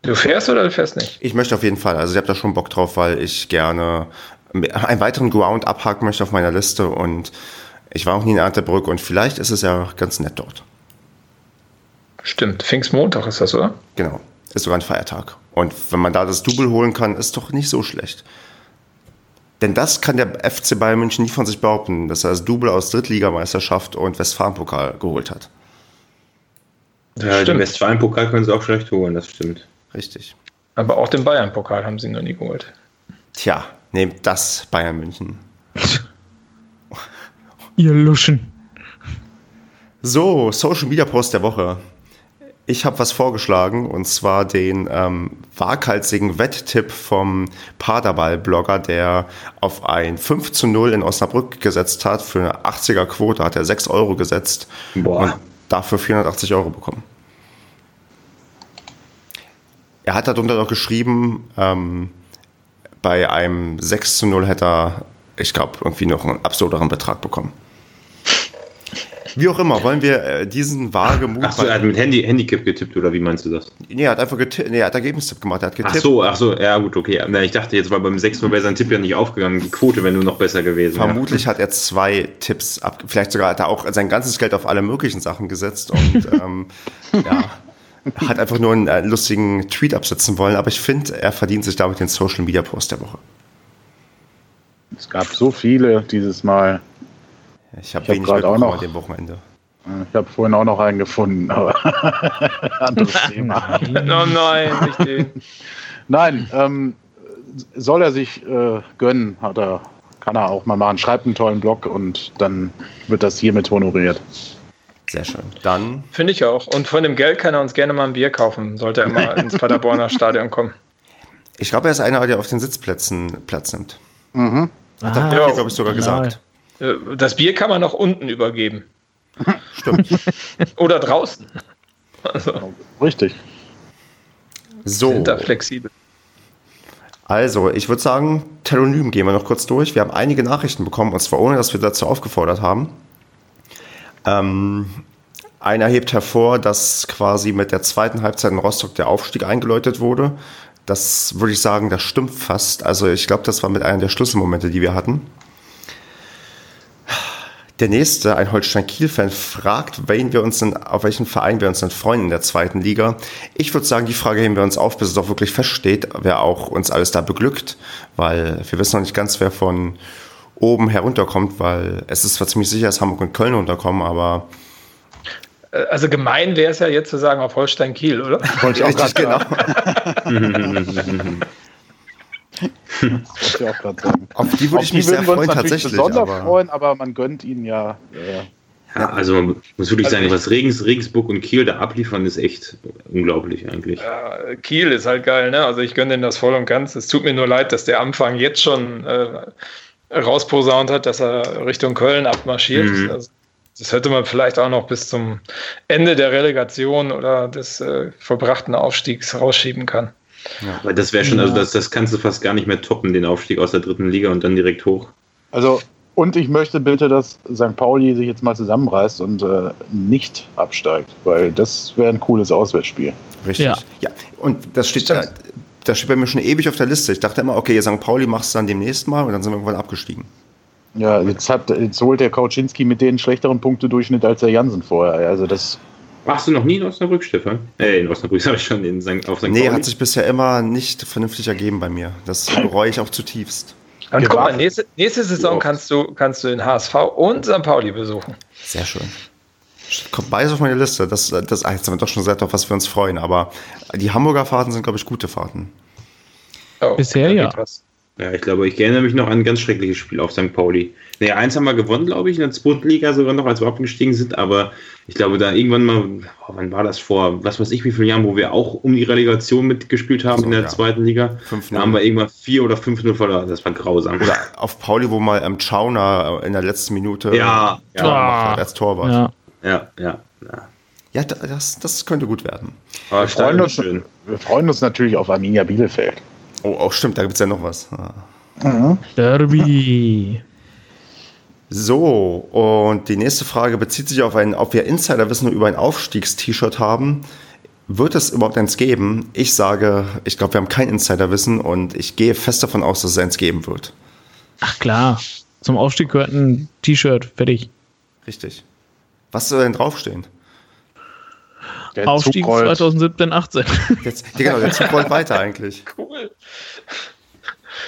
Du fährst oder du fährst nicht? Ich möchte auf jeden Fall. Also ich habe da schon Bock drauf, weil ich gerne einen weiteren Ground abhaken möchte auf meiner Liste und ich war auch nie in Erntebrück und vielleicht ist es ja ganz nett dort. Stimmt, Pfingstmontag ist das, oder? Genau, ist sogar ein Feiertag. Und wenn man da das Double holen kann, ist doch nicht so schlecht. Denn das kann der FC Bayern München nie von sich behaupten, dass er das Double aus Drittligameisterschaft und Westfalenpokal geholt hat. Ja, den Westfalen-Pokal können sie auch schlecht holen, das stimmt. Richtig. Aber auch den Bayern-Pokal haben sie noch nie geholt. Tja, nehmt das Bayern München. Ihr Luschen. So, Social Media Post der Woche. Ich habe was vorgeschlagen und zwar den ähm, waghalsigen Wetttipp vom Paderball-Blogger, der auf ein 5 zu 0 in Osnabrück gesetzt hat. Für eine 80er Quote hat er 6 Euro gesetzt. Boah. Und dafür 480 Euro bekommen. Er hat darunter noch geschrieben, ähm, bei einem 6 zu 0 hätte er, ich glaube, irgendwie noch einen absurderen Betrag bekommen. Wie auch immer, wollen wir äh, diesen Wagemut. Ach so, er hat mit Handy, Handicap getippt, oder wie meinst du das? Nee, er hat einfach getippt, nee, er hat Ergebnistipp gemacht, er hat getippt. Ach so, ach so, ja gut, okay. Ich dachte, jetzt war beim 6 wäre sein Tipp ja nicht aufgegangen. Die Quote wäre nur noch besser gewesen. Vermutlich ja. hat er zwei Tipps ab, vielleicht sogar hat er auch sein ganzes Geld auf alle möglichen Sachen gesetzt und ähm, ja. Hat einfach nur einen äh, lustigen Tweet absetzen wollen, aber ich finde, er verdient sich damit den Social Media Post der Woche. Es gab so viele dieses Mal. Ich habe wenig hab auch noch, an dem Wochenende. Ich habe vorhin auch noch einen gefunden, aber anderes Thema. oh nein, nicht den. Nein, ähm, soll er sich äh, gönnen, hat er, kann er auch mal machen. Schreibt einen tollen Blog und dann wird das hiermit honoriert. Sehr schön. Dann. Finde ich auch. Und von dem Geld kann er uns gerne mal ein Bier kaufen, sollte er mal ins Paderborner Stadion kommen. Ich glaube, er ist einer, der auf den Sitzplätzen Platz nimmt. Mhm. Hat er, glaube ich, sogar gesagt. Äh, Das Bier kann man noch unten übergeben. Stimmt. Oder draußen. Also, Richtig. So. sind da flexibel. Also, ich würde sagen, Telonym gehen wir noch kurz durch. Wir haben einige Nachrichten bekommen, und zwar ohne, dass wir dazu aufgefordert haben. Ähm, einer hebt hervor, dass quasi mit der zweiten Halbzeit in Rostock der Aufstieg eingeläutet wurde. Das würde ich sagen, das stimmt fast. Also ich glaube, das war mit einer der Schlüsselmomente, die wir hatten. Der nächste, ein Holstein-Kiel-Fan, fragt, wen wir uns denn, auf welchen Verein wir uns denn freuen in der zweiten Liga. Ich würde sagen, die Frage heben wir uns auf, bis es auch wirklich feststeht, wer auch uns alles da beglückt, weil wir wissen noch nicht ganz, wer von oben herunterkommt, weil es ist zwar ziemlich sicher, dass Hamburg und Köln runterkommen, aber Äh, Also gemein wäre es ja jetzt zu sagen auf Holstein Kiel, oder? Wollte ich auch richtig gerade genau. ich auch gerade sagen. Auf die würde ich mich sehr würden wir uns freuen, tatsächlich. besonders Aber freuen, aber man gönnt ihnen ja. Äh, Ja, also man muss wirklich Also sagen, was Regens, Regensburg und Kiel da abliefern, ist echt unglaublich eigentlich. Ja, Kiel ist halt geil, ne? Also ich gönne denen das voll und ganz. Es tut mir nur leid, dass der Anfang jetzt schon äh, rausposaunt hat, dass er Richtung Köln abmarschiert. Mhm. Also, das hätte man vielleicht auch noch bis zum Ende der Relegation oder des äh, vollbrachten Aufstiegs rausschieben kann. Aber das wäre schon, also das, das kannst du fast gar nicht mehr toppen, den Aufstieg aus der dritten Liga und dann direkt hoch. also, und ich möchte bitte, dass St. Pauli sich jetzt mal zusammenreißt und äh, nicht absteigt, weil das wäre ein cooles Auswärtsspiel. Richtig. Ja. Ja. Und das steht, Stimmt. äh, das steht bei mir schon ewig auf der Liste. Ich dachte immer, okay, St. Pauli machst du dann demnächst mal und dann sind wir irgendwann abgestiegen. Ja, jetzt, hat, jetzt holt der Kauczynski mit denen schlechteren Punktedurchschnitt als der Jansen vorher. Also das Warst du noch nie in Osnabrück, Stefan? Äh, in Osnabrück sag ich schon, in St. auf St. Nee, Pauli? hat sich bisher immer nicht vernünftig ergeben bei mir. Das bereue ich auch zutiefst. Und guck mal, nächste, nächste Saison kannst du, kannst du den HSV und St. Pauli besuchen. Sehr schön. Kommt beides auf meine Liste. Das, das ah, jetzt haben wir doch schon gesagt, auf was wir uns freuen. Aber die Hamburger Fahrten sind, glaube ich, gute Fahrten. Oh, Bisher ja. was. Ja, ich glaube, ich erinnere mich noch an ein ganz schreckliches Spiel auf St. Pauli. Nee, eins haben wir gewonnen, glaube ich, in der zweiten Liga sogar noch, als wir abgestiegen sind, aber ich glaube, da irgendwann mal, oh, wann war das vor, was weiß ich, wie vielen Jahren, wo wir auch um die Relegation mitgespielt haben So, in der ja. zweiten Liga, 5-0. da haben wir irgendwann 4 oder 5-0 verloren, das war grausam. Oder auf Pauli, wo mal ähm, Chauner in der letzten Minute Ja, Tor ja. hat als Torwart. Ja. Ja, ja, ja. Ja, da- das, das könnte gut werden. Aber freuen uns, schön. wir freuen uns natürlich auf Arminia Bielefeld. Oh, oh stimmt, da gibt es ja noch was. Ah. Derby. So, und die nächste Frage bezieht sich auf ein, ob wir Insiderwissen über ein Aufstiegs-T-Shirt haben. Wird es überhaupt eins geben? Ich sage, ich glaube, wir haben kein Insiderwissen und ich gehe fest davon aus, dass es eins geben wird. Ach klar. Zum Aufstieg gehört ein T-Shirt. Fertig. Richtig. Was soll denn draufstehen? Der Aufstieg Zug rollt. 2017, 18. Jetzt, ja, genau, der Zug rollt weiter eigentlich. Cool.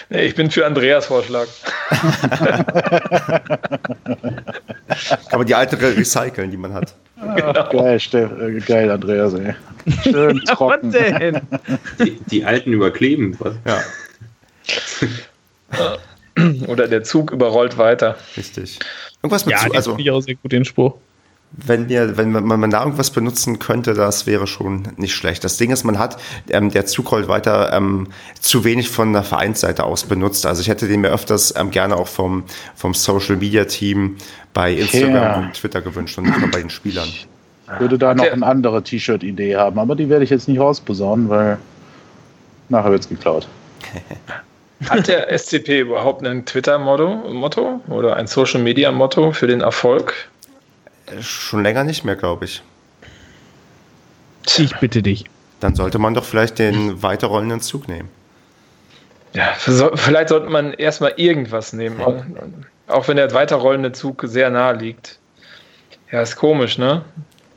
Nee, ich bin für Andreas Vorschlag. Aber die alten re- recyceln, die man hat. Geil, Steff, äh, geil, Andreas, ey. Schön Was trocken. denn? Die, die alten überkleben. Was? Ja, Oder der Zug überrollt weiter. richtig. Irgendwas mit Ja, Zug, also finde ich auch sehr gut, den Spruch. Wenn wir, wenn man, man da irgendwas benutzen könnte, das wäre schon nicht schlecht. Das Ding ist, man hat, ähm, der Zug rollt weiter ähm, zu wenig von der Vereinsseite aus benutzt. Also ich hätte den mir öfters ähm, gerne auch vom, vom Social Media Team bei Instagram Ja. und Twitter gewünscht und nicht nur bei den Spielern. Ich würde da noch eine andere T-Shirt-Idee haben, aber die werde ich jetzt nicht rausposaunen, weil nachher wird es geklaut. Hat der SCP überhaupt ein Twitter-Motto Motto oder ein Social-Media-Motto für den Erfolg? Äh, Schon länger nicht mehr, glaube ich. Ich bitte dich. Dann sollte man doch vielleicht den weiterrollenden Zug nehmen. Ja, vielleicht sollte man erstmal irgendwas nehmen. ne? Auch wenn der weiterrollende Zug sehr nahe liegt. Ja, ist komisch, ne?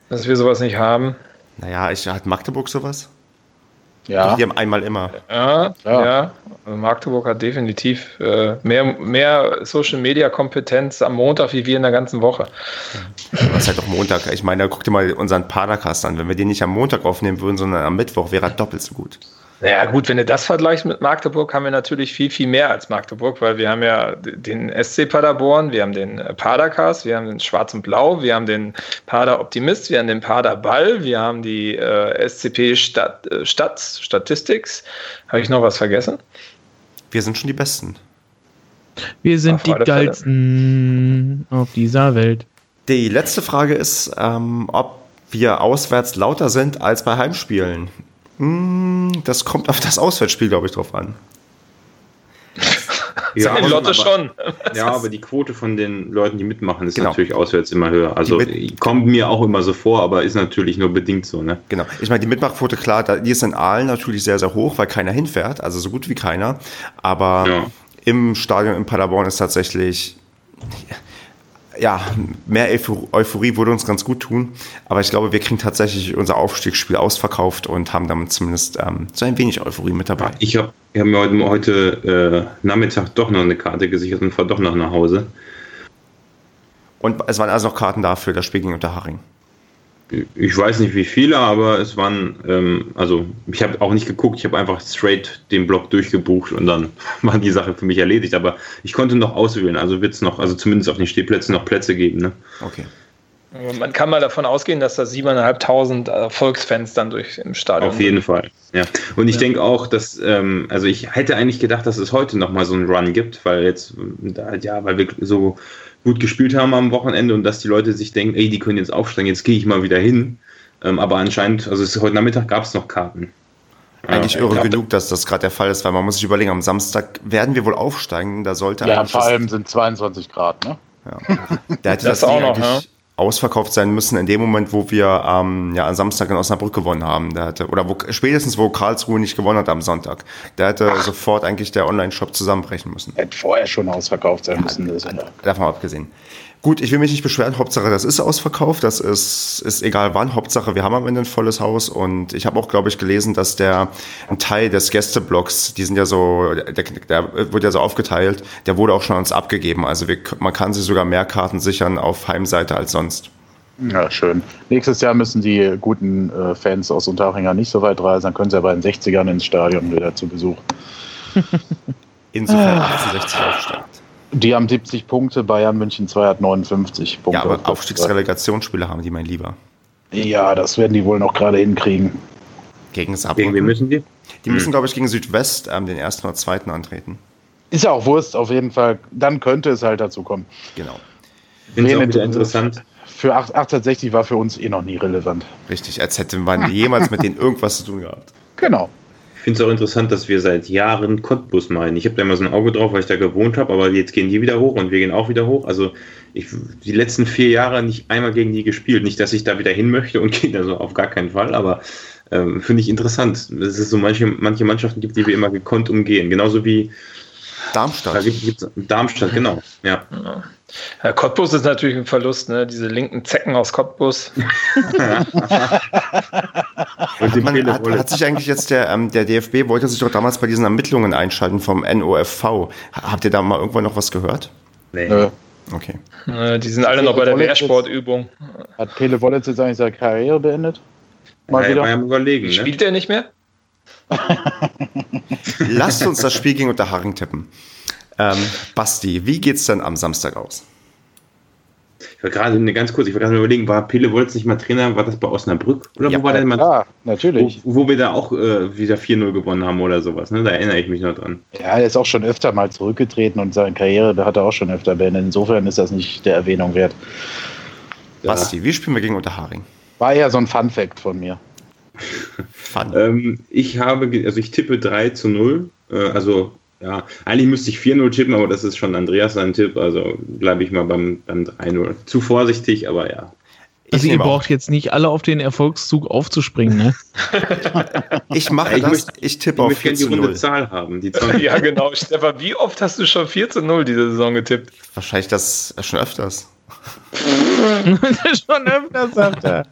Dass wir sowas nicht haben. Naja, ich, hat Magdeburg sowas? Ja, Die haben einmal immer. Ja, Ja. ja. Also Magdeburg hat definitiv äh, mehr, mehr Social-Media-Kompetenz am Montag wie wir in der ganzen Woche. Was ist halt auch Montag. Ich meine, guck dir mal unseren Padercast an. Wenn wir den nicht am Montag aufnehmen würden, sondern am Mittwoch, wäre er doppelt so gut. Naja, gut, wenn du das vergleichst mit Magdeburg, haben wir natürlich viel, viel mehr als Magdeburg, weil wir haben ja den SC Paderborn, wir haben den Padercast, wir haben den Schwarz und Blau, wir haben den Pader Optimist, wir haben den Pader Ball, wir haben die äh, SCP Stadt, äh, Stadt Statistics. Habe ich noch was vergessen? Wir sind schon die Besten. Wir sind die geilsten auf dieser Welt. Die letzte Frage ist, ähm, ob wir auswärts lauter sind als bei Heimspielen. Hm, das kommt auf das Auswärtsspiel, glaube ich, drauf an. Ja, Seine Lotte aber, schon. Ja, aber die Quote von den Leuten, die mitmachen, ist genau. natürlich auswärts immer höher. Also kommt mir auch immer so vor, aber ist natürlich nur bedingt so. Ne? Genau. Ich meine, die Mitmachquote, klar, die ist in Aalen natürlich sehr, sehr hoch, weil keiner hinfährt, also so gut wie keiner. Aber ja. im Stadion in Paderborn ist tatsächlich ja, mehr Euphorie würde uns ganz gut tun. Aber ich glaube, wir kriegen tatsächlich unser Aufstiegsspiel ausverkauft und haben damit zumindest ähm, so ein wenig Euphorie mit dabei. Ich habe hab mir heute, heute äh, Nachmittag doch noch eine Karte gesichert und fahre doch noch nach Hause. Und es waren also noch Karten dafür, das Spiel gegen Unterhaching ich weiß nicht wie viele, aber es waren, ähm, also ich habe auch nicht geguckt, ich habe einfach straight den Block durchgebucht und dann war die Sache für mich erledigt. Aber ich konnte noch auswählen, also wird es noch, also zumindest auf den Stehplätzen noch Plätze geben. Ne? Okay. Man kann mal davon ausgehen, dass da 7.500 Volksfans dann durch im Stadion Auf jeden sind. Fall, ja. Und ich ja. denke auch, dass, ähm, also ich hätte eigentlich gedacht, dass es heute nochmal so einen Run gibt, weil jetzt, ja, weil wir so gut gespielt haben am Wochenende und dass die Leute sich denken, ey, die können jetzt aufsteigen, jetzt gehe ich mal wieder hin. Ähm, aber anscheinend, also es, heute Nachmittag gab es noch Karten. Eigentlich ja, irre genug, dass das gerade der Fall ist, weil man muss sich überlegen, am Samstag werden wir wohl aufsteigen, da sollte Ja, vor allem sind 22 Grad, ne? Ja. Der hätte das, das auch noch, ja ausverkauft sein müssen in dem Moment, wo wir ähm, ja, am Samstag in Osnabrück gewonnen haben. Der hatte, oder wo, spätestens, wo Karlsruhe nicht gewonnen hat am Sonntag. Der hätte Ach. sofort eigentlich der Online-Shop zusammenbrechen müssen. Hätte vorher schon ausverkauft sein ja, müssen. Das davon abgesehen. Gut, ich will mich nicht beschweren. Hauptsache, das ist ausverkauft. Das ist, ist egal wann. Hauptsache, wir haben am Ende ein volles Haus. Und ich habe auch, glaube ich, gelesen, dass der ein Teil des Gästeblocks, die sind ja so, der, der wird ja so aufgeteilt, der wurde auch schon uns abgegeben. Also wir, man kann sich sogar mehr Karten sichern auf Heimseite als sonst. Ja, schön. Nächstes Jahr müssen die guten äh, Fans aus Unterhaching nicht so weit reisen, dann können sie ja bei den 60ern ins Stadion wieder zu Besuch. Insofern 1860 aufsteigt. Die haben 70 Punkte, Bayern München 2 hat 59 Punkte. Ja, aber Aufstiegsrelegationsspiele haben die, mein Lieber. Ja, das werden die wohl noch gerade hinkriegen. Gegen Saarbrücken. Gegen wen müssen die? Die müssen, hm. glaube ich, gegen Südwest ähm, den ersten oder zweiten antreten. Ist ja auch Wurst, auf jeden Fall. Dann könnte es halt dazu kommen. Genau. Finde ich interessant. Für 1860 war für uns eh noch nie relevant. Richtig, als hätte man jemals mit denen irgendwas zu tun gehabt. Genau finde es auch interessant, dass wir seit Jahren Cottbus meinen. Ich habe da immer so ein Auge drauf, weil ich da gewohnt habe, aber jetzt gehen die wieder hoch und wir gehen auch wieder hoch. Also ich die letzten vier Jahre nicht einmal gegen die gespielt. Nicht, dass ich da wieder hin möchte und gehe da so auf gar keinen Fall, aber ähm, finde ich interessant. dass es so manche, manche Mannschaften gibt, die wir immer gekonnt umgehen. Genauso wie Darmstadt. Da gibt's, Darmstadt, genau. Ja. ja. Cottbus ist natürlich ein Verlust, ne? Diese linken Zecken aus Cottbus. Man, hat, hat, sich eigentlich jetzt der, ähm, der DFB wollte sich doch damals bei diesen Ermittlungen einschalten vom NOFV. Habt ihr da mal irgendwann noch was gehört? Nee. Nö. Okay. Äh, die sind alle noch bei der Wehrsportübung. Hat Pele Wollitz jetzt eigentlich seine Karriere beendet? Mal ja, wieder? überlegen. Ne? Spielt ne? er nicht mehr? Lasst uns das Spiel gegen Unterharing tippen. Ähm, Basti, wie geht's denn am Samstag aus? Ich war gerade eine ganz kurz, ich war gerade überlegen, war Pele Wolz nicht mal Trainer, war das bei Osnabrück? Oder ja, wo war der mal? Ja, natürlich. Wo, wo wir da auch äh, wieder 4-0 gewonnen haben oder sowas, ne? Da erinnere ich mich noch dran. Ja, er ist auch schon öfter mal zurückgetreten und seine Karriere da hat er auch schon öfter beendet. Insofern ist das nicht der Erwähnung wert. Basti, wie spielen wir gegen Unterharing? War eher so ein Fun-Fact von mir. ähm, ich habe, also ich tippe 3 zu 0. Äh, also, ja, eigentlich müsste ich 4-0 tippen, aber das ist schon Andreas sein Tipp. Also bleibe ich mal beim, beim 3-0. Zu vorsichtig, aber ja. Also ihr braucht jetzt nicht alle auf den Erfolgszug aufzuspringen, ne? ich mache das, möchte, ich tippe auf 4 zu 0. die runde Zahl haben. Die ja, genau. Stefan, wie oft hast du schon 4 zu 0 diese Saison getippt? Wahrscheinlich das schon öfters. schon öfters, sagt er.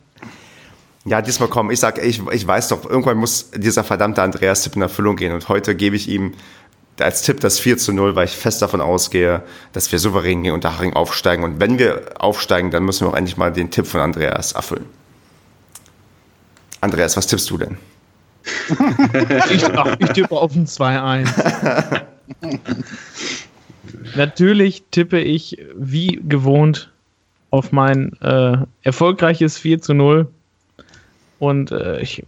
Ja, diesmal komm, ich sag, ich, ich weiß doch, irgendwann muss dieser verdammte Andreas-Tipp in Erfüllung gehen. Und heute gebe ich ihm als Tipp das 4 zu 0, weil ich fest davon ausgehe, dass wir souverän gegen Unterhaching aufsteigen. Und wenn wir aufsteigen, dann müssen wir auch endlich mal den Tipp von Andreas erfüllen. Andreas, was tippst du denn? ich, ach, ich tippe auf ein 2-1. Natürlich tippe ich wie gewohnt auf mein äh, erfolgreiches 4 zu 0. Und äh, ich,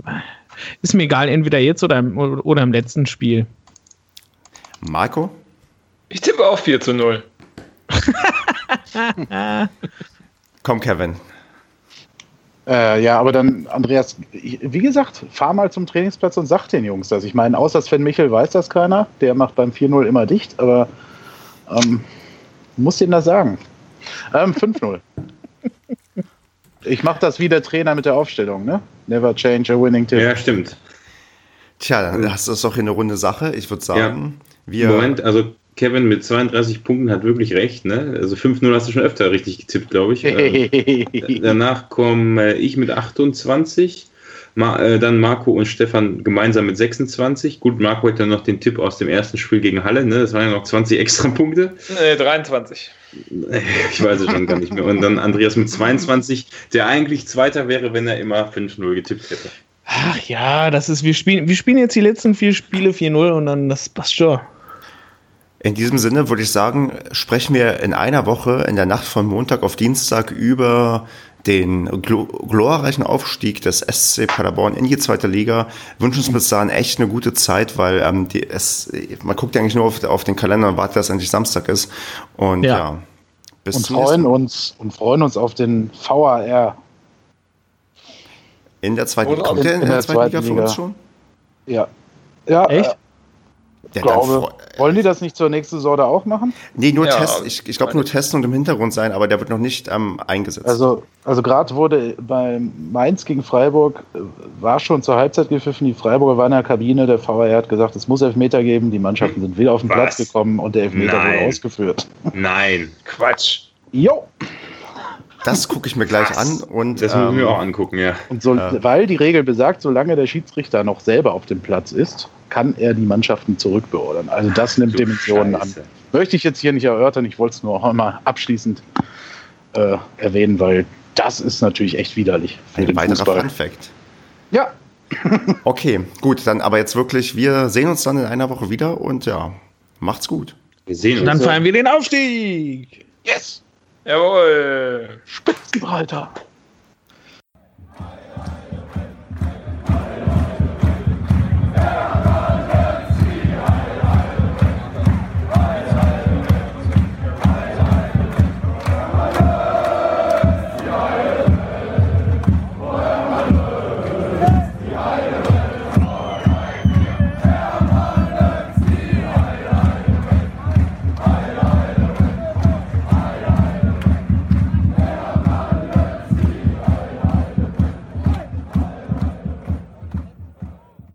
ist mir egal, entweder jetzt oder im, oder im letzten Spiel. Marco? Ich tippe auch 4 zu 0. Komm, Kevin. Äh, ja, aber dann, Andreas, ich, wie gesagt, fahr mal zum Trainingsplatz und sag den Jungs das. Ich meine, außer Sven Michel weiß das keiner. Der macht beim 4-0 immer dicht, aber ähm, muss denen das sagen. Ähm, 5-0. ich mache das wie der Trainer mit der Aufstellung, ne? Never change a winning team. Ja, stimmt. Tja, dann hast du das doch hier eine runde Sache. Ich würde sagen, wir. Moment, also Kevin mit 32 Punkten hat wirklich recht, ne? Also 5-0 hast du schon öfter richtig getippt, glaube ich. Äh, danach komme ich mit 28. Ma äh, dann Marco und Stefan gemeinsam mit 26. Gut, Marco hat dann noch den Tipp aus dem ersten Spiel gegen Halle, ne? Das waren ja noch 20 extra Punkte. Nee, 23. Ich weiß es schon gar nicht mehr. Und dann Andreas mit 22, der eigentlich Zweiter wäre, wenn er immer 5-0 getippt hätte. Ach ja, das ist, wir spielen, wir spielen jetzt die letzten vier Spiele 4-0 und dann das passt schon. In diesem Sinne würde ich sagen, sprechen wir in einer Woche, in der Nacht von Montag auf Dienstag, über den gl glorreichen Aufstieg des SC Paderborn in die zweite Liga. Wünschen uns bis dahin echt eine gute Zeit, weil ähm, die, es, man guckt ja eigentlich nur auf, auf den Kalender und wartet, dass endlich Samstag ist. Und ja, ja bis und freuen uns und freuen uns auf den VAR. In der zweiten, kommt der in, in der, der zweiten Liga, Liga für uns schon? Ja. Ja, echt? Äh, ich glaube, wollen die das nicht zur nächsten Saison auch machen? Nee, nur ja, testen. Ich, ich glaube nur testen und im Hintergrund sein, aber der wird noch nicht ähm, eingesetzt. Also, also gerade wurde bei Mainz gegen Freiburg äh, war schon zur Halbzeit gepfiffen. Die Freiburger waren in der Kabine. Der VR hat gesagt, es muss Elfmeter geben. Die Mannschaften sind wieder auf den Was? Platz gekommen und der Elfmeter Nein. wurde ausgeführt. Nein, Quatsch. Jo. Das gucke ich mir gleich Was? an und das müssen ähm, wir auch angucken, ja. Und so, äh, weil die Regel besagt, solange der Schiedsrichter noch selber auf dem Platz ist, kann er die Mannschaften zurückbeordern. Also das nimmt Dimensionen Scheiße. an. Möchte ich jetzt hier nicht erörtern, ich wollte es nur auch mal abschließend äh, erwähnen, weil das ist natürlich echt widerlich. Für Ein den weiterer Fußball. Fun Fact. Ja. okay, gut, dann aber jetzt wirklich, wir sehen uns dann in einer Woche wieder und ja, macht's gut. Wir sehen uns. Dann feiern wir den Aufstieg. Yes. Jawohl. Spitzenreiter.